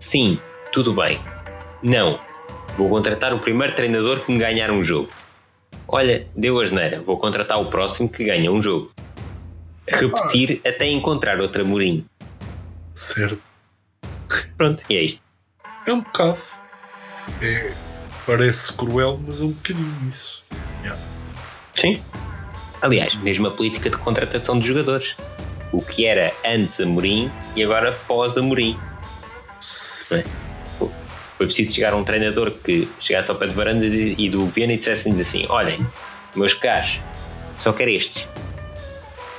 Speaker 1: Sim, tudo bem. Não, vou contratar o primeiro treinador que me ganhar um jogo. Olha, deu asneira, vou contratar o próximo que ganha um jogo. Repetir até encontrar outro Amorim.
Speaker 2: Certo?
Speaker 1: Pronto, e é isto.
Speaker 2: É um bocado. É, parece cruel, mas é um bocadinho isso.
Speaker 1: Sim. Aliás, mesmo a política de contratação de jogadores. O que era antes Amorim e agora pós Amorim. não é? Pô, Foi preciso chegar a um treinador que chegasse ao pé de varandas e, e do Viana e dissesse assim: Olhem, meus caros, só quero estes.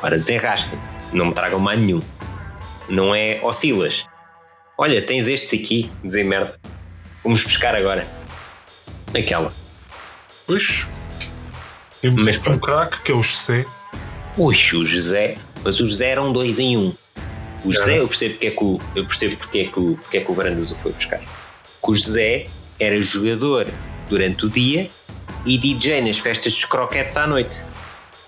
Speaker 1: Agora desenrasquem, não me tragam mais nenhum. Não é oscilas. Olha, tens estes aqui, dizer merda. Vamos buscar agora. Aquela.
Speaker 2: Pois. Temos
Speaker 1: Mas
Speaker 2: um craque que é o José.
Speaker 1: Ui, o José. Mas o José era um dois em um. O José, eu percebo porque é que o, eu percebo porque é que o, porque é que o Varandas o foi buscar. Que o José era jogador durante o dia e DJ nas festas dos croquetes à noite.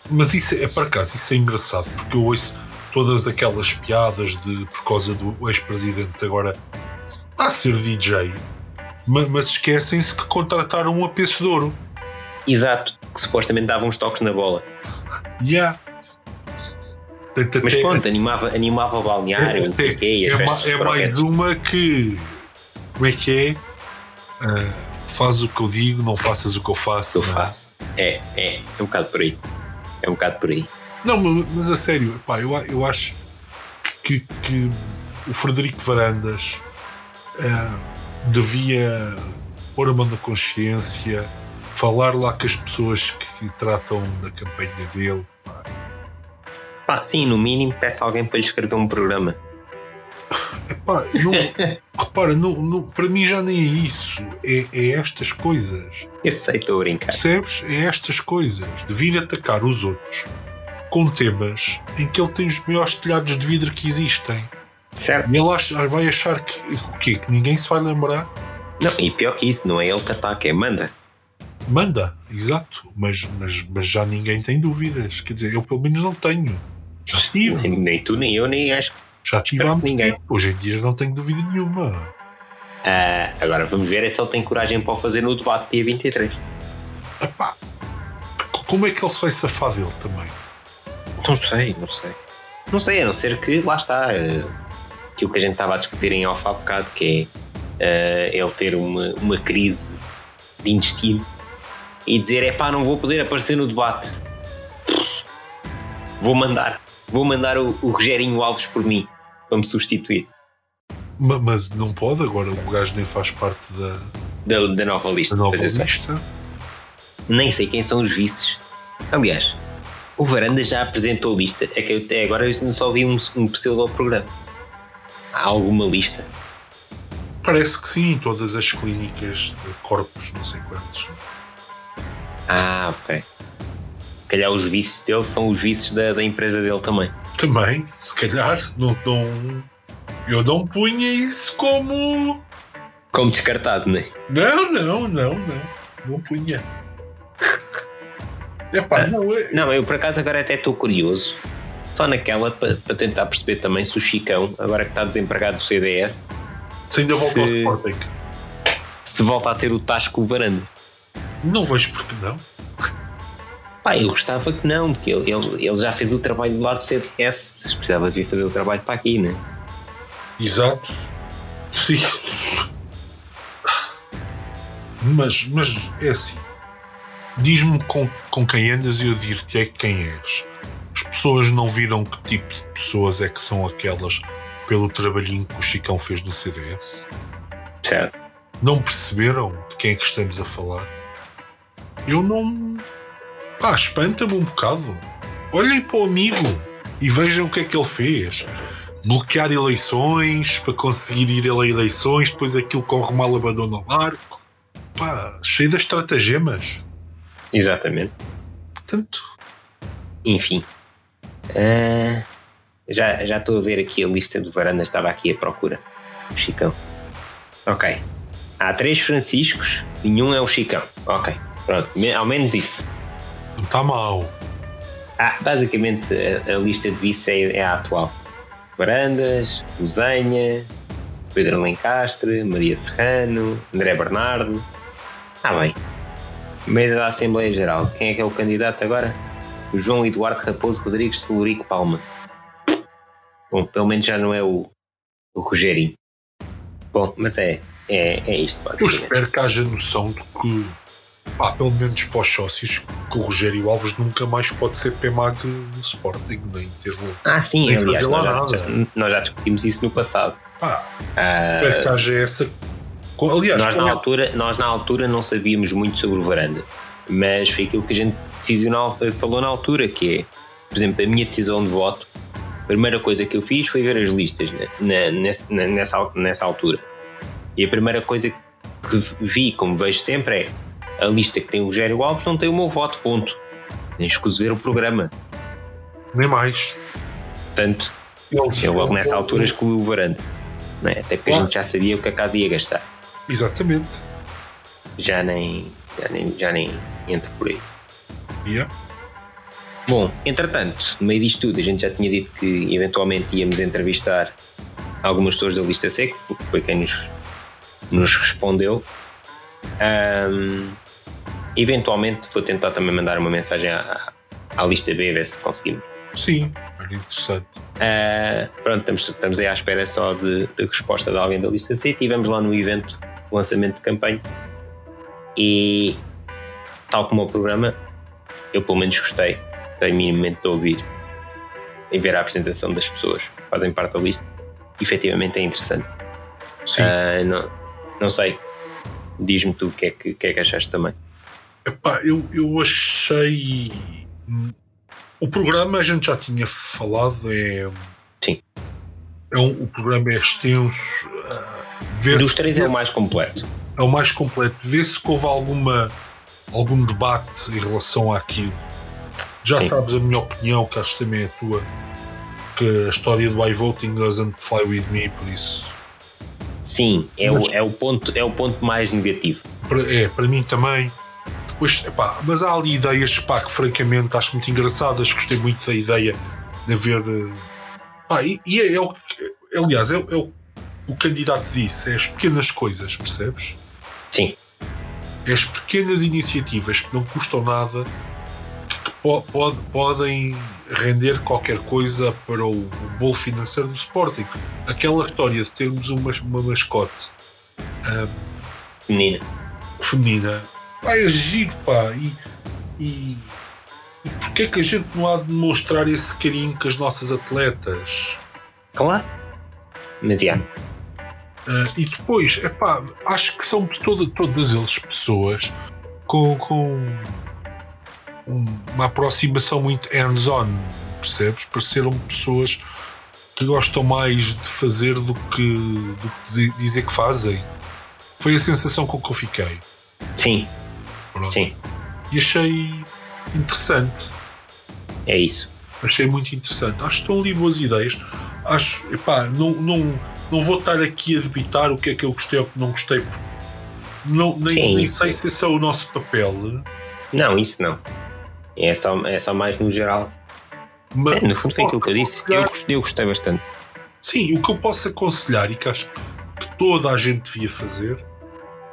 Speaker 2: Mas isso é, por acaso, isso é engraçado, porque eu ouço todas aquelas piadas de por causa do ex-presidente agora a ser DJ, ma- mas, esquecem-se que contrataram um apecedor.
Speaker 1: Exato, que supostamente dava uns toques na bola.
Speaker 2: Yeah.
Speaker 1: Mas pronto, animava, animava o balneário, não sei o quê,
Speaker 2: é, ma- é mais uma que. Como é que é? Ah, faz o que eu digo, não faças o que eu faço.
Speaker 1: eu
Speaker 2: é?
Speaker 1: faço. É, é, é um bocado por aí. É um bocado por aí.
Speaker 2: Não, mas, a sério, pá, eu, eu acho que, que o Frederico Varandas ah, devia pôr a mão na consciência, falar lá com as pessoas que tratam da campanha dele. pá.
Speaker 1: Pá, sim, no mínimo, peça alguém para lhe escrever um programa.
Speaker 2: Epá, não, repara, não, não- para mim já nem é isso, é, é estas coisas.
Speaker 1: Eu sei, estou a brincar.
Speaker 2: Percebes? É estas coisas de vir atacar os outros com temas em que ele tem os maiores telhados de vidro que existem.
Speaker 1: Certo?
Speaker 2: E ele acha- vai achar que o quê? Que ninguém se vai lembrar?
Speaker 1: Não, e pior que isso, não é ele que ataca, é manda.
Speaker 2: Manda, exato. Mas, mas, mas já ninguém tem dúvidas. Quer dizer, eu pelo menos não tenho. Já tive.
Speaker 1: Nem, nem tu, nem eu, nem acho.
Speaker 2: Já tive há muito
Speaker 1: ninguém.
Speaker 2: tempo. Hoje em dia já não tenho dúvida nenhuma.
Speaker 1: Ah, agora vamos ver é se ele tem coragem para o fazer no debate dia 23.
Speaker 2: Epá, como é que ele se vai safar dele também?
Speaker 1: Não sei, não sei. Não sei, a não ser que lá está. eh, aquilo que a gente estava a discutir em off há bocado, que é eh, ele ter uma, uma crise de intestino e dizer: é pá, não vou poder aparecer no debate. Vou mandar. Vou mandar o, o Rogerinho Alves por mim para me substituir
Speaker 2: Ma- Mas não pode, agora o gajo nem faz parte da,
Speaker 1: da, da nova lista.
Speaker 2: da nova lista.
Speaker 1: Nem sei quem são os vices. Aliás, o Varanda já apresentou lista. É que até agora eu só vi um, um pseudo-programa. Há alguma lista?
Speaker 2: Parece que sim, em todas as clínicas de corpos, não sei quantos.
Speaker 1: Ah, ok. Se calhar os vícios dele são os vícios da, da empresa dele também.
Speaker 2: Também, se calhar, não, não, eu não punha isso como.
Speaker 1: Como descartado, não é?
Speaker 2: Não, não, não, não. Não punha. Epá, não, é,
Speaker 1: Não, eu por acaso agora até estou curioso. Só naquela para tentar perceber também se o Chicão, agora que está desempregado do CDS,
Speaker 2: se ainda volta ao
Speaker 1: se-
Speaker 2: Sporting.
Speaker 1: se volta a ter o Tasco o Varanda.
Speaker 2: Não vejo porque não.
Speaker 1: Pá, eu gostava que não, porque ele, ele, ele já fez o trabalho do lado do CDS. Precisava de fazer o trabalho para aqui, não é?
Speaker 2: Exato. Sim. Mas, mas é assim. Diz-me com, com quem andas e eu dir-te é quem és. As pessoas não viram que tipo de pessoas é que são aquelas pelo trabalhinho que o Chicão fez no CDS?
Speaker 1: Certo.
Speaker 2: Não perceberam de quem é que estamos a falar? Eu não. Pá, espanta-me um bocado. Olhem para o amigo e vejam o que é que ele fez. Bloquear eleições para conseguir ir a eleições, depois aquilo corre mal, abandona o barco. Pá, cheio de estratagemas.
Speaker 1: Exatamente.
Speaker 2: Portanto,
Speaker 1: Enfim. Ah, já já estou a ver aqui a lista do Varanda, estava aqui à procura. O Chicão. Ok. Há três Franciscos, nenhum é o Chicão. Ok. Pronto, ao menos isso.
Speaker 2: Não está mal.
Speaker 1: Ah, basicamente a, a lista de vice é, é a atual. Varandas, Lusenha, Pedro Lencastre, Maria Serrano, André Bernardo. Ah bem. Mesa da Assembleia Geral. Quem é que é o candidato agora? O João Eduardo Raposo Rodrigues Celurico Palma. Bom, pelo menos já não é o, o Rogerinho. Bom, mas é, é, é isto
Speaker 2: Eu espero que haja noção de que, pá, pelo menos para os sócios, que o Rogério Alves nunca mais pode ser PMAG no Sporting, nem ter.
Speaker 1: Ah sim,
Speaker 2: Nem
Speaker 1: aliás,
Speaker 2: fazer lá
Speaker 1: nós já,
Speaker 2: nada.
Speaker 1: já- nós já discutimos isso no passado.
Speaker 2: Pá,
Speaker 1: Ah,
Speaker 2: espero que haja essa. Aliás,
Speaker 1: nós, na
Speaker 2: essa-
Speaker 1: altura, nós na altura não sabíamos muito sobre o Varanda, mas foi aquilo que a gente decidiu na, al- falou na altura, que é, por exemplo, a minha decisão de voto, a primeira coisa que eu fiz foi ver as listas né, na- nessa, al- nessa altura. E a primeira coisa que vi, como vejo sempre, é a lista que tem o Rogério Alves não tem o meu voto, ponto. Nem ver o programa.
Speaker 2: nem mais.
Speaker 1: Portanto,
Speaker 2: Eles,
Speaker 1: eu logo nessa altura excluí o Varanda. É? Até porque a gente já sabia o que a casa ia gastar.
Speaker 2: Exatamente.
Speaker 1: Já nem, já nem, já nem entra por aí.
Speaker 2: Yeah.
Speaker 1: Bom, entretanto, no meio disto tudo, a gente já tinha dito que eventualmente íamos entrevistar algumas pessoas da lista seco, porque foi quem nos, nos respondeu. Ahm, eventualmente vou tentar também mandar uma mensagem à, à lista B, ver se conseguimos.
Speaker 2: Sim, era interessante.
Speaker 1: Ah, pronto, estamos, estamos aí à espera só de, de resposta de alguém da lista C. Estivemos lá no evento de lançamento de campanha e, tal como o programa, eu pelo menos gostei, gostei minimamente de ouvir e ver a apresentação das pessoas que fazem parte da lista. Efetivamente é interessante.
Speaker 2: Sim.
Speaker 1: Ah, não, não sei, diz-me tu o que é que, o que, é que achaste também.
Speaker 2: Epá, eu, eu achei. O programa a gente já tinha falado, é.
Speaker 1: Sim.
Speaker 2: É um, o programa é extenso. vê-se-
Speaker 1: Dos três é o mais completo.
Speaker 2: é o mais completo. Vê-se que houve alguma, algum debate em relação àquilo. Já
Speaker 1: Sim.
Speaker 2: sabes a minha opinião, que acho que também é a tua, que a história do iVoting doesn't fly with me, por isso.
Speaker 1: Sim, é,
Speaker 2: Mas-
Speaker 1: o, é, o ponto, é o ponto mais negativo.
Speaker 2: É, para mim também. Epá, mas há ali ideias pá, que francamente acho muito engraçadas. Gostei muito da ideia de haver. eh, pá, e, e é, é o que. Aliás, é, é o, o candidato disse: é as pequenas coisas, percebes?
Speaker 1: Sim,
Speaker 2: É as pequenas iniciativas que não custam nada que, que po- pode- podem render qualquer coisa para o, o bolo financeiro do Sporting. Aquela história de termos uma, uma mascote
Speaker 1: menina.
Speaker 2: feminina pá, é giro, pá. E, e, e porquê é que a gente não há de demonstrar esse carinho com as nossas atletas?
Speaker 1: Claro. Mas já.
Speaker 2: Ah, e depois, epá, acho que são toda, todas eles pessoas com, com um- uma aproximação muito hands-on, percebes? Pareceram pessoas que gostam mais de fazer do que, do que dizer, dizer que fazem. Foi a sensação com que eu fiquei.
Speaker 1: Sim,
Speaker 2: Pronto.
Speaker 1: sim.
Speaker 2: E achei interessante.
Speaker 1: É isso.
Speaker 2: Achei muito interessante. Acho que estão ali boas ideias. Acho, epá, não, não, não vou estar aqui a debitar o que é que eu gostei ou o que não gostei. Não, nem,
Speaker 1: Sim,
Speaker 2: nem sei se esse é o nosso papel.
Speaker 1: Não, isso não. É só, é só mais no geral.
Speaker 2: Mas,
Speaker 1: É, no fundo foi aquilo que eu disse. Eu gostei, eu gostei bastante.
Speaker 2: Sim, o que eu posso aconselhar e que acho que toda a gente devia fazer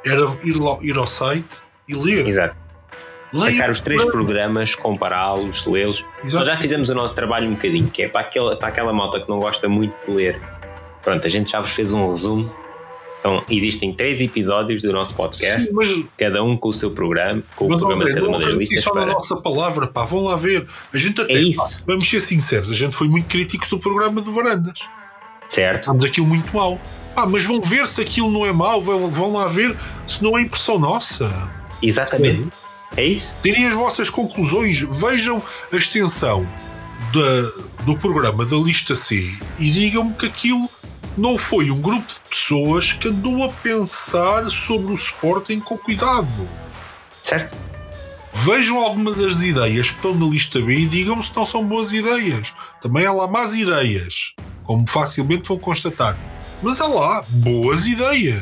Speaker 2: era ir, lá, ir ao site e ler.
Speaker 1: Exato.
Speaker 2: Leiam,
Speaker 1: Sacar os três programas, compará-los, lê-los. Nós já fizemos o nosso trabalho um bocadinho, que é para aquela, para aquela malta que não gosta muito de ler. Pronto, a gente já vos fez um resumo. Então, existem três episódios do nosso podcast,
Speaker 2: Sim, mas,
Speaker 1: cada um com o seu programa, com o
Speaker 2: mas
Speaker 1: programa de cada uma das listas.
Speaker 2: só na
Speaker 1: Para...
Speaker 2: nossa palavra, pá, vão lá ver. A gente até,
Speaker 1: É isso.
Speaker 2: pá, vamos ser sinceros, a gente foi muito críticos do programa de Varandas.
Speaker 1: Certo?
Speaker 2: Achamos aquilo muito mau. Ah, mas vão ver se aquilo não é mau, vão, vão lá ver se não é impressão nossa.
Speaker 1: Exatamente. É isso.
Speaker 2: Tirem as vossas conclusões, vejam a extensão da- do programa da lista C e digam-me que aquilo não foi um grupo de pessoas que andou a pensar sobre o Sporting com cuidado.
Speaker 1: Certo?
Speaker 2: Vejam alguma das ideias que estão na lista B e digam-me se não são boas ideias. Também há lá más ideias, como facilmente vão constatar. Mas há lá boas ideias.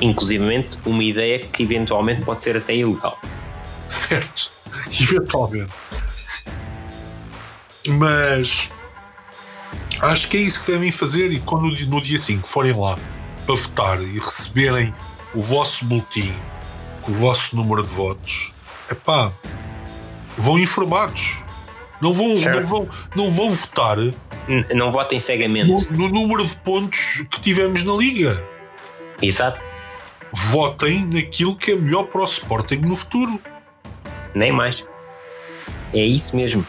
Speaker 1: Inclusivamente, uma ideia que eventualmente pode ser até ilegal.
Speaker 2: Certo, eventualmente. Mas acho que é isso que devem fazer e quando no dia 5 forem lá para votar e receberem o vosso boletim com o vosso número de votos, epá, vão informados. Não vão, não vão, não vão votar
Speaker 1: Não votem cegamente.
Speaker 2: no, no número de pontos que tivemos na Liga.
Speaker 1: Exato.
Speaker 2: Votem naquilo que é melhor para o Sporting no futuro.
Speaker 1: Nem mais. É isso mesmo.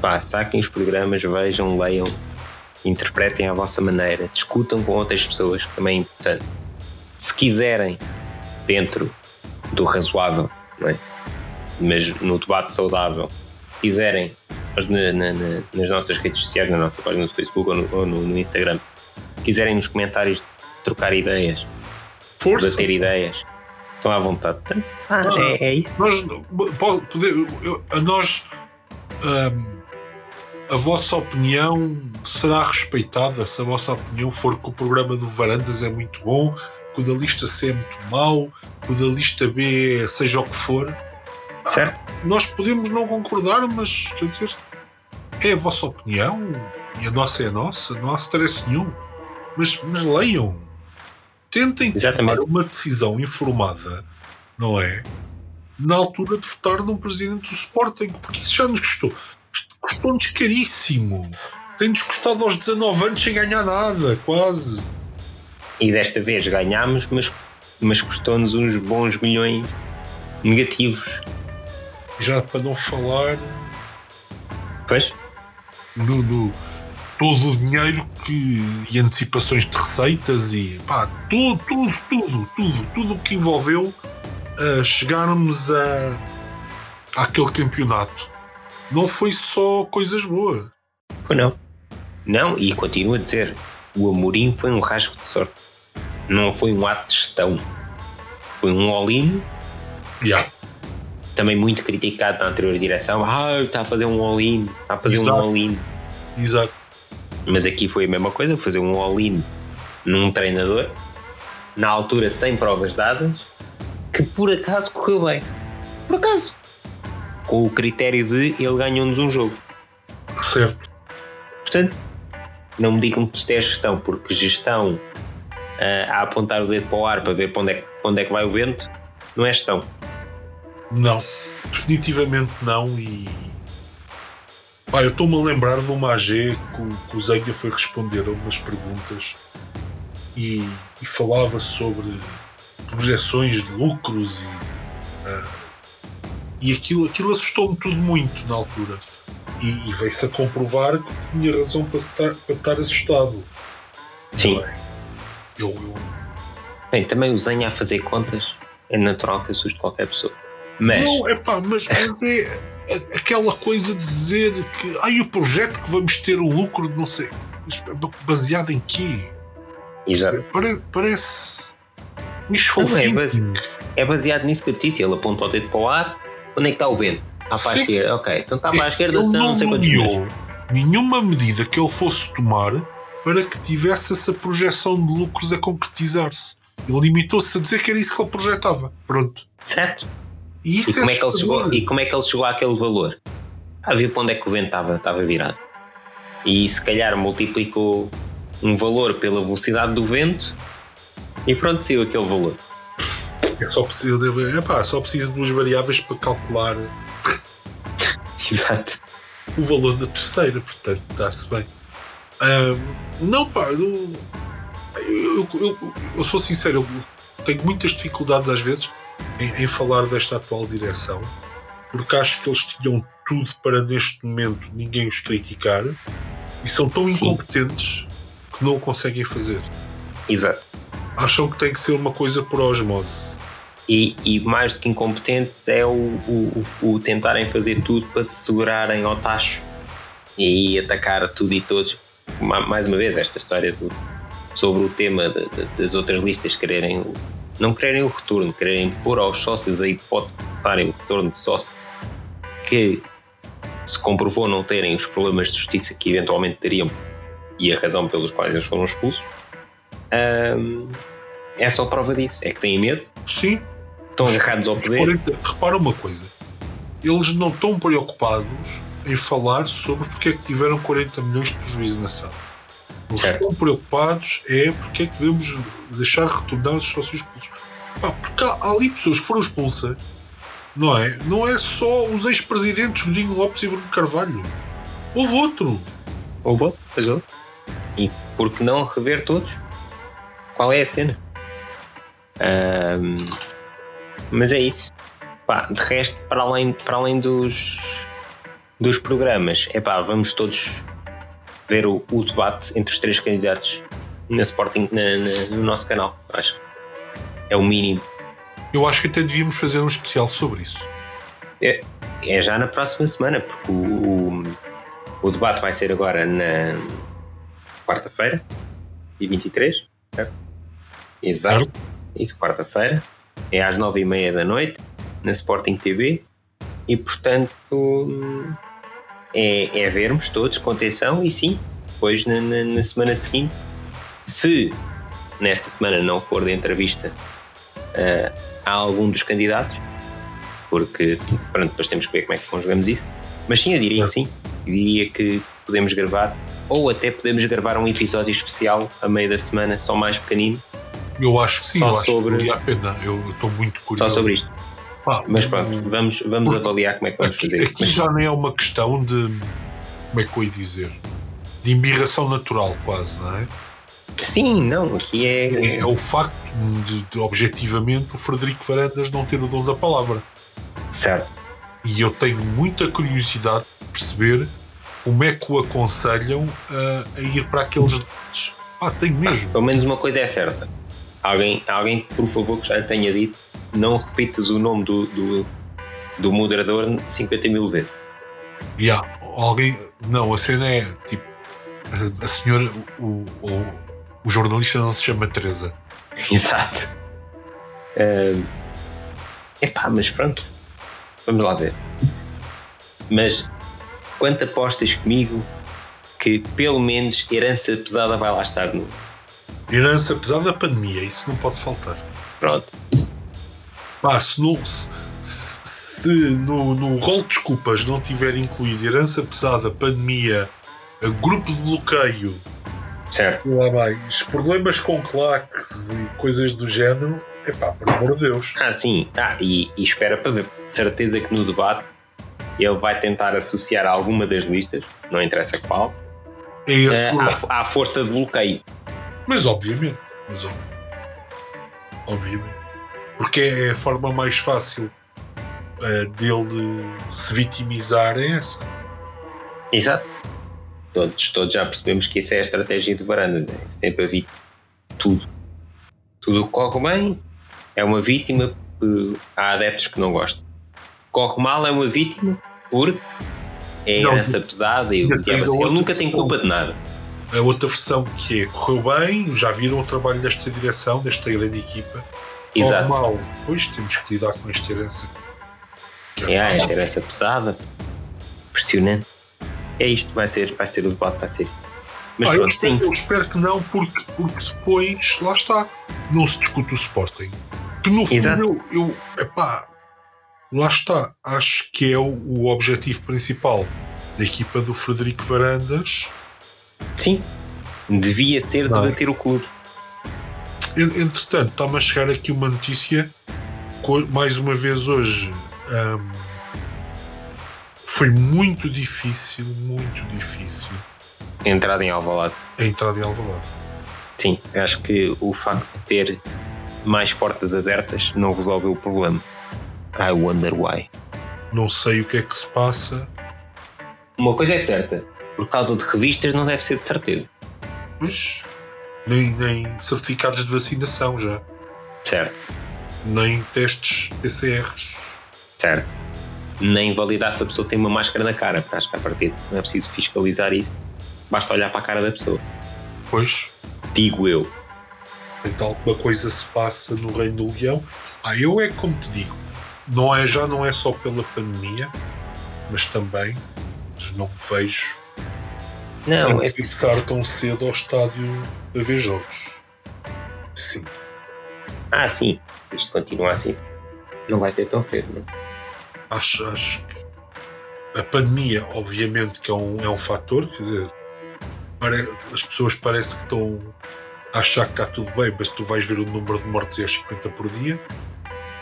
Speaker 1: Pá, saquem os programas, vejam, leiam, interpretem à vossa maneira, discutam com outras pessoas, também é importante. Se quiserem, dentro do razoável, é? mas no debate saudável, se quiserem, mas na- na- na- nas nossas redes sociais, na nossa página do Facebook ou no, ou no- no Instagram, se quiserem nos comentários trocar ideias,
Speaker 2: Força!
Speaker 1: bater ideias, estão à vontade. Ah, é, é isso.
Speaker 2: Nós, poder- eu- a nós, hum, a vossa opinião será respeitada se a vossa opinião for que o programa do Varandas é muito bom, que o da lista C é muito mau, que o da lista B seja o que for.
Speaker 1: Certo?
Speaker 2: Nós podemos não concordar, mas quer dizer, é a vossa opinião e a nossa é a nossa, não há stress nenhum. Mas, mas leiam, tentem
Speaker 1: Exatamente.
Speaker 2: tomar uma decisão informada, não é? Na altura de votar num presidente do Sporting, porque isso já nos custou. Custou-nos caríssimo. Tem-nos custado aos 19 anos sem ganhar nada, quase.
Speaker 1: E desta vez ganhámos, mas, mas custou-nos uns bons milhões negativos.
Speaker 2: Já para não falar
Speaker 1: Pois?
Speaker 2: no, no- todo o dinheiro que, e antecipações de receitas e pá, tudo, tudo, tudo, tudo, tudo o que envolveu a chegarmos a, àquele campeonato. Não foi só coisas boas.
Speaker 1: Pois não. Não, e continuo a dizer: o Amorim foi um rasgo de sorte. Não foi um ato de gestão. Foi um all-in,
Speaker 2: Yeah.
Speaker 1: também muito criticado na anterior direção. Ah, está a fazer um all-in, está a fazer
Speaker 2: Exato.
Speaker 1: um all-in.
Speaker 2: Exato.
Speaker 1: Mas aqui foi a mesma coisa, fazer um all-in num treinador, na altura sem provas dadas, que por acaso correu bem. Por acaso. Com o critério de ele ganhou-nos um jogo.
Speaker 2: Certo.
Speaker 1: Portanto, não me digam que isto é gestão, porque gestão uh, a apontar o dedo para o ar para ver para onde é, para onde é que vai o vento não é gestão.
Speaker 2: Não, definitivamente não. E pá, eu estou-me a lembrar de uma AG que, que o Zenha foi responder a umas perguntas e, e falava sobre projeções de lucros e, uh, e aquilo, aquilo assustou-me tudo muito na altura. E, e veio-se a comprovar que tinha razão para estar, para estar assustado.
Speaker 1: Sim.
Speaker 2: Eu, eu...
Speaker 1: Bem, também o Zenha a fazer contas é natural que assuste qualquer pessoa. Mas.
Speaker 2: Não, é pá, mas, mas é, é aquela coisa de dizer que. Ai, o projeto que vamos ter o lucro de não sei. Baseado em quê?
Speaker 1: Exato.
Speaker 2: Parece. parece
Speaker 1: não, é, base, é baseado nisso que eu disse. Ele aponta o dedo para o ar. Onde é que está o vento? Está para a esquerda. Ok, então está para a esquerda, são não sei quantos metros.
Speaker 2: Nenhuma medida que ele fosse tomar para que tivesse essa projeção de lucros a concretizar-se. Ele limitou-se a dizer que era isso que ele projetava. Pronto.
Speaker 1: Certo. E, e, como é que ele chegou, e como é que ele chegou àquele valor? A ver para onde é que o vento estava, estava virado. E se calhar multiplicou um valor pela velocidade do vento e pronto, saiu aquele valor.
Speaker 2: É só preciso de, é pá, só preciso de duas variáveis para calcular
Speaker 1: Exato.
Speaker 2: o valor da terceira, portanto está-se bem. Um, não, pá, eu, eu, eu, eu, sou sincero, eu tenho muitas dificuldades às vezes em, em, falar desta atual direção, porque acho que eles tinham tudo para neste momento ninguém os criticar e são tão incompetentes Sim. que não o conseguem fazer.
Speaker 1: Exato.
Speaker 2: Acham que tem que ser uma coisa por osmose.
Speaker 1: E, e mais do que incompetentes é o, o, o, tentarem fazer tudo para se segurarem ao tacho e atacar tudo e todos. Mais uma vez, esta história do, sobre o tema de, de, das outras listas quererem não quererem o retorno, quererem pôr aos sócios a hipótese de darem o retorno de sócio que se comprovou não terem os problemas de justiça que eventualmente teriam e a razão pelos quais eles foram expulsos hum, é só prova disso, é que têm medo.
Speaker 2: Sim.
Speaker 1: Estão agarrados ao poder.
Speaker 2: repara uma coisa. Eles não estão preocupados em falar sobre porque é que tiveram 40 milhões de prejuízo na sala eles estão preocupados é porque é que devemos deixar retornar os sócios expulsos. Pá, porque há, há, ali pessoas que foram expulsas, não é? Não é só os ex-presidentes Godinho Lopes e Bruno Carvalho. Houve outro.
Speaker 1: Houve outro, pois houve. E por que não rever todos? Qual é a cena? Um, mas é isso. Pá, de resto, para além, para além dos, dos programas, é pá, vamos todos ver o, o, debate entre os três candidatos na Sporting, na, na, no nosso canal. Acho é o mínimo.
Speaker 2: Eu acho que até devíamos fazer um especial sobre isso.
Speaker 1: É, é já na próxima semana, porque o, o, o debate vai ser agora na quarta-feira, dia 23, certo? Exato. Certo. Isso, quarta-feira. É às nove e meia da noite, na Sporting TV. E portanto é, é vermos todos com atenção e sim, depois na, na, na, semana seguinte, se nessa semana não for de entrevista uh, a algum dos candidatos, porque pronto, depois temos que ver como é que conjugamos isso, mas sim, eu diria que sim, eu diria que podemos gravar, ou até podemos gravar um episódio especial a meio da semana, só mais pequenino.
Speaker 2: Eu acho que sim, só eu sobre... acho que eu estou muito curioso.
Speaker 1: Só sobre isto. Ah, Mas pronto, vamos, vamos avaliar como é que vamos
Speaker 2: aqui,
Speaker 1: fazer.
Speaker 2: Aqui já nem é uma questão de. Como é que eu ia dizer? De embirração natural, quase, não é?
Speaker 1: Sim, não, aqui é.
Speaker 2: É o facto de, de, objetivamente, o Frederico Varandas não ter o dom da palavra.
Speaker 1: Certo.
Speaker 2: E eu tenho muita curiosidade de perceber como é que o aconselham a, a ir para aqueles debates. Ah, tenho mesmo.
Speaker 1: Ah, pelo menos uma coisa é certa. Alguém, alguém, por favor, que já tenha dito não repitas o nome do, do, do moderador 50 mil vezes.
Speaker 2: Yeah, alguém. Não, a cena é tipo. A, a senhora. O, o, o, jornalista não se chama Teresa.
Speaker 1: Exato. Uh, epá, mas pronto. Vamos lá ver. Mas quanto apostas comigo que pelo menos herança pesada vai lá estar no.
Speaker 2: Herança pesada da pandemia, isso não pode faltar.
Speaker 1: Pronto.
Speaker 2: Pá, se, não, se, se no, no rol de desculpas não tiver incluído herança pesada, pandemia grupo de bloqueio,
Speaker 1: Certo.
Speaker 2: lá mais, problemas com claques e coisas do género, epá, por amor de Deus.
Speaker 1: Ah, sim. Ah, e, e espera para ver. De certeza que no debate ele vai tentar associar alguma das listas, não interessa qual,
Speaker 2: É
Speaker 1: eh, à, à força de bloqueio.
Speaker 2: Mas obviamente, mas obviamente. Obviamente. Porque é a forma mais fácil eh, dele se vitimizar é essa.
Speaker 1: Exato. Todos, todos já percebemos que essa é a estratégia de Varandas. É sempre a vítima. Tudo. Tudo o que corre bem é uma vítima porque há adeptos que não gostam. Corre mal é uma vítima porque é
Speaker 2: Não,
Speaker 1: herança pesada e o assim. Ele nunca tem
Speaker 2: questão.
Speaker 1: culpa de nada.
Speaker 2: A outra versão que é correu bem, já viram o trabalho desta direção, desta grande equipa.
Speaker 1: Exato.
Speaker 2: mal, depois temos que lidar com esta herança.
Speaker 1: É, esta herança pesada, impressionante. É isto, vai ser, vai ser o debate, vai ser. Mas
Speaker 2: Ah, eu,
Speaker 1: pronto,
Speaker 2: espero,
Speaker 1: sim,
Speaker 2: eu espero que não, porque, porque depois, lá está, não se discute o Sporting. Que no fundo,
Speaker 1: Exato.
Speaker 2: eu, eu epá, lá está, acho que é o, o objetivo principal da equipa do Frederico Varandas.
Speaker 1: sim. Devia ser
Speaker 2: Não.
Speaker 1: debater o clube.
Speaker 2: En- Entretanto, está-me a chegar aqui uma notícia, mais uma vez hoje. ahm, foi muito difícil, muito difícil
Speaker 1: Entrada em Alvalade.
Speaker 2: a entrada em Alvalade.
Speaker 1: Sim, acho que o facto de ter mais portas abertas não resolve o problema. I wonder why.
Speaker 2: Não sei o que é que se passa,
Speaker 1: Uma coisa é certa, por causa de revistas não deve ser de certeza.
Speaker 2: mas nem, nem certificados de vacinação já,
Speaker 1: Certo,
Speaker 2: nem testes PCRs.
Speaker 1: certo. Nem validar se a pessoa tem uma máscara na cara, porque acho que a partir não é preciso fiscalizar isso. Basta olhar para a cara da pessoa.
Speaker 2: Pois,
Speaker 1: Digo eu.
Speaker 2: então alguma coisa se passa no Reino do Leão. Ah, eu é como te digo, não é, já não é só pela pandemia, mas também não vejo
Speaker 1: Não, é
Speaker 2: regressar tão cedo ao estádio a ver jogos. Sim.
Speaker 1: Ah, sim. Isto continua assim. Não vai ser tão cedo, não?
Speaker 2: Acho, acho que a pandemia, obviamente, que é um, é um fator, quer dizer, as pessoas parece que estão a achar que está tudo bem, mas tu vais ver o número de mortes é 50 por dia.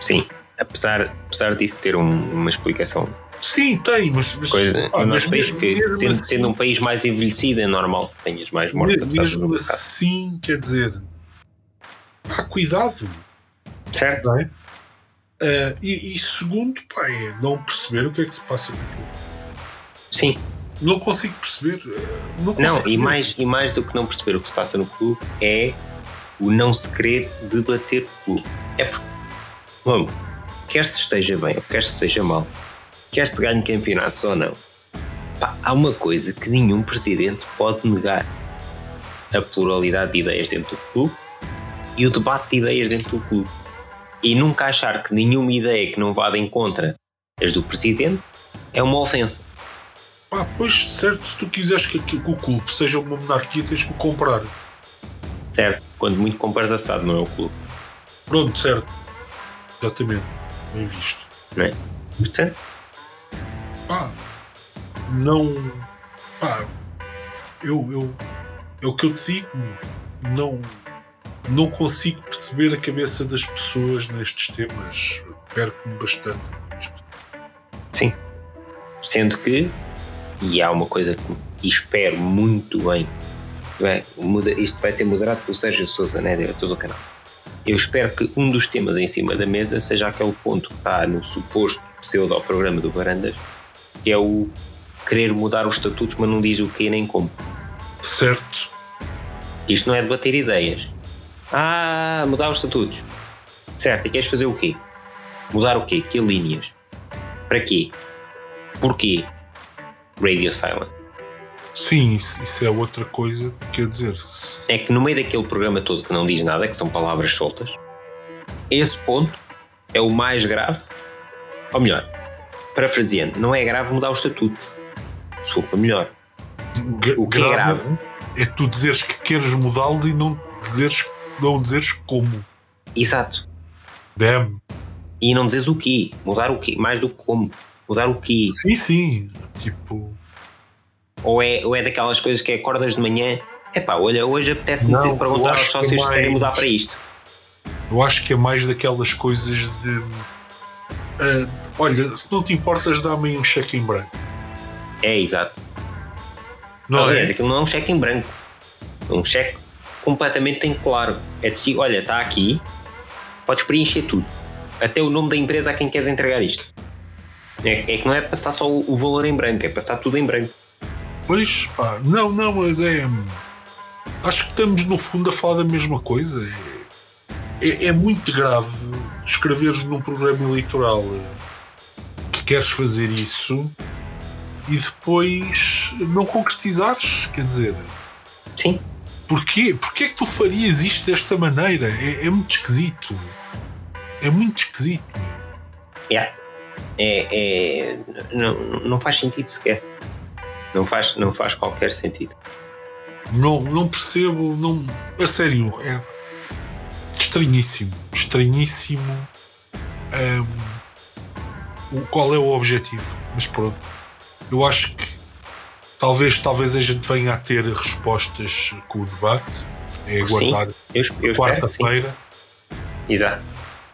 Speaker 1: Sim. Apesar, apesar disso ter um- uma explicação.
Speaker 2: Sim, tem, mas. mas
Speaker 1: Coisa,
Speaker 2: ah, mas
Speaker 1: país, que sendo,
Speaker 2: assim-
Speaker 1: sendo um país mais envelhecido, é normal que tenhas mais mortes.
Speaker 2: mesmo assim, quer dizer, há cuidado,
Speaker 1: Certo?
Speaker 2: não é? Ah, e, e segundo, pá, é não perceber o que é que se passa naquilo.
Speaker 1: Sim.
Speaker 2: Não consigo perceber. ah, Não,
Speaker 1: Não,
Speaker 2: consigo
Speaker 1: e
Speaker 2: mesmo.
Speaker 1: mais, e mais do que não perceber o que se passa no clube é o não se querer debater o clube. É porque, vamos, quer se esteja bem ou quer se esteja mal, quer se ganhe campeonatos ou não, pá, há uma coisa que nenhum presidente pode negar: a pluralidade de ideias dentro do clube e o debate de ideias dentro do clube. E nunca achar que nenhuma ideia que não vá de encontro as do presidente é uma ofensa.
Speaker 2: Pá, pois, certo, se tu quiseres que, que o clube seja uma monarquia, tens que o comprar.
Speaker 1: Certo? Quando muito compras assado, não é o clube.
Speaker 2: Pronto, certo. Exatamente. Bem visto.
Speaker 1: Não é? Portanto,
Speaker 2: Pá, não. Pá, eu, eu. É o que eu te digo. Não. Não consigo perceber a cabeça das pessoas nestes temas. Perco-me bastante.
Speaker 1: Sim. Sendo que, e há uma coisa que espero muito bem, bem muda- isto vai ser moderado pelo Sérgio Souza, né, diretor do canal. Eu espero que um dos temas em cima da mesa seja aquele ponto que está no suposto pseudo-programa do Varandas, que é o querer mudar os estatutos, mas não diz o que nem como.
Speaker 2: Certo.
Speaker 1: Isto não é debater ideias. Ah, mudar os estatutos. Certo, e queres fazer o quê? Mudar o quê? Que linhas? Para quê? Porquê? Radio Silent.
Speaker 2: Sim, isso, isso é outra coisa. Quer dizer, se-
Speaker 1: É que no meio daquele programa todo que não diz nada, que são palavras soltas, esse ponto é o mais grave. Ou melhor, parafraseando, não é grave mudar os estatutos. Desculpa, melhor. O que é grave
Speaker 2: é tu dizeres que queres mudá-lo e não dizeres, não dizeres como.
Speaker 1: Exato.
Speaker 2: Damn.
Speaker 1: E não dizes o quê? Mudar o quê? Mais do que como. Mudar o quê?
Speaker 2: Sim, sim. Tipo.
Speaker 1: Ou é, ou é daquelas coisas que acordas de manhã, epá, olha, hoje apetece-me dizer perguntar aos
Speaker 2: que é
Speaker 1: sócios se querem
Speaker 2: mais-
Speaker 1: mudar para isto.
Speaker 2: Eu acho que é mais daquelas coisas de. ah, olha, se não te importas, dá-me aí um cheque em branco.
Speaker 1: É, exato.
Speaker 2: Não
Speaker 1: Aliás,
Speaker 2: é?
Speaker 1: aquilo não é um cheque em branco. É um cheque completamente em claro. É de si, olha, está aqui, podes preencher tudo. Até o nome da empresa a quem queres entregar isto. É, é que não é passar só o, o valor em branco, é passar tudo em branco.
Speaker 2: Pois, pá, não, não, mas é. Acho que estamos no fundo a falar da mesma coisa. É, é, é muito grave escreveres num programa eleitoral eh, queres fazer isso e depois não concretizares. Quer dizer,
Speaker 1: Sim.
Speaker 2: porquê? Porquê é que tu farias isto desta maneira? É, é muito esquisito. É muito esquisito.
Speaker 1: Yeah. É, é, não, não faz sentido sequer. Não faz, não faz qualquer sentido.
Speaker 2: Não, não percebo, não. A sério, é estranhíssimo. Estranhíssimo. Ahm, o- qual é o objetivo? Mas pronto. Eu acho que talvez, talvez a gente venha a ter respostas com o debate. É aguardar quarta-feira.
Speaker 1: Exato.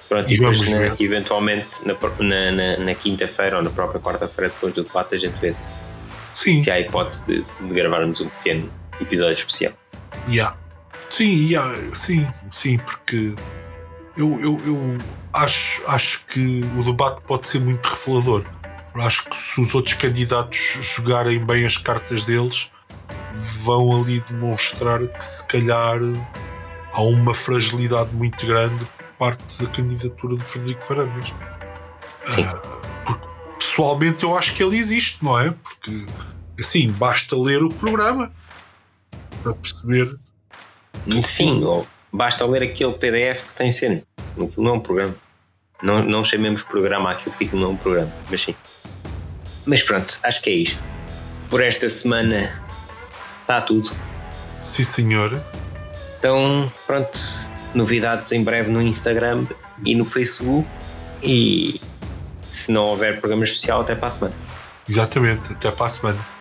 Speaker 1: Pronto,
Speaker 2: E
Speaker 1: e depois,
Speaker 2: vamos
Speaker 1: na- eventualmente, na, na, na, na quinta-feira ou na própria quarta-feira, depois do debate, a gente vê se,
Speaker 2: Sim,
Speaker 1: se há hipótese de, de gravarmos um pequeno episódio especial.
Speaker 2: Yeah. Sim, yeah, sim, sim, porque eu, eu, eu acho, acho que o debate pode ser muito revelador. Acho que se os outros candidatos jogarem bem as cartas deles, vão ali demonstrar que se calhar há uma fragilidade muito grande por parte da candidatura do Frederico Varandas.
Speaker 1: Sim.
Speaker 2: Ah, porque, pessoalmente eu acho que ele existe, não é? Porque assim, basta ler o programa para perceber
Speaker 1: Sim, ou basta ler aquele PDF que tem cena. Aquilo não é um programa. Não, não chamemos programa aquilo aquilo não é um programa, mas sim. Mas pronto, acho que é isto. Por esta semana está tudo.
Speaker 2: Sim, senhor.
Speaker 1: Então, pronto, novidades em breve no Instagram e no Facebook. E se não houver programa especial, até para a semana.
Speaker 2: Exatamente. Até para a semana.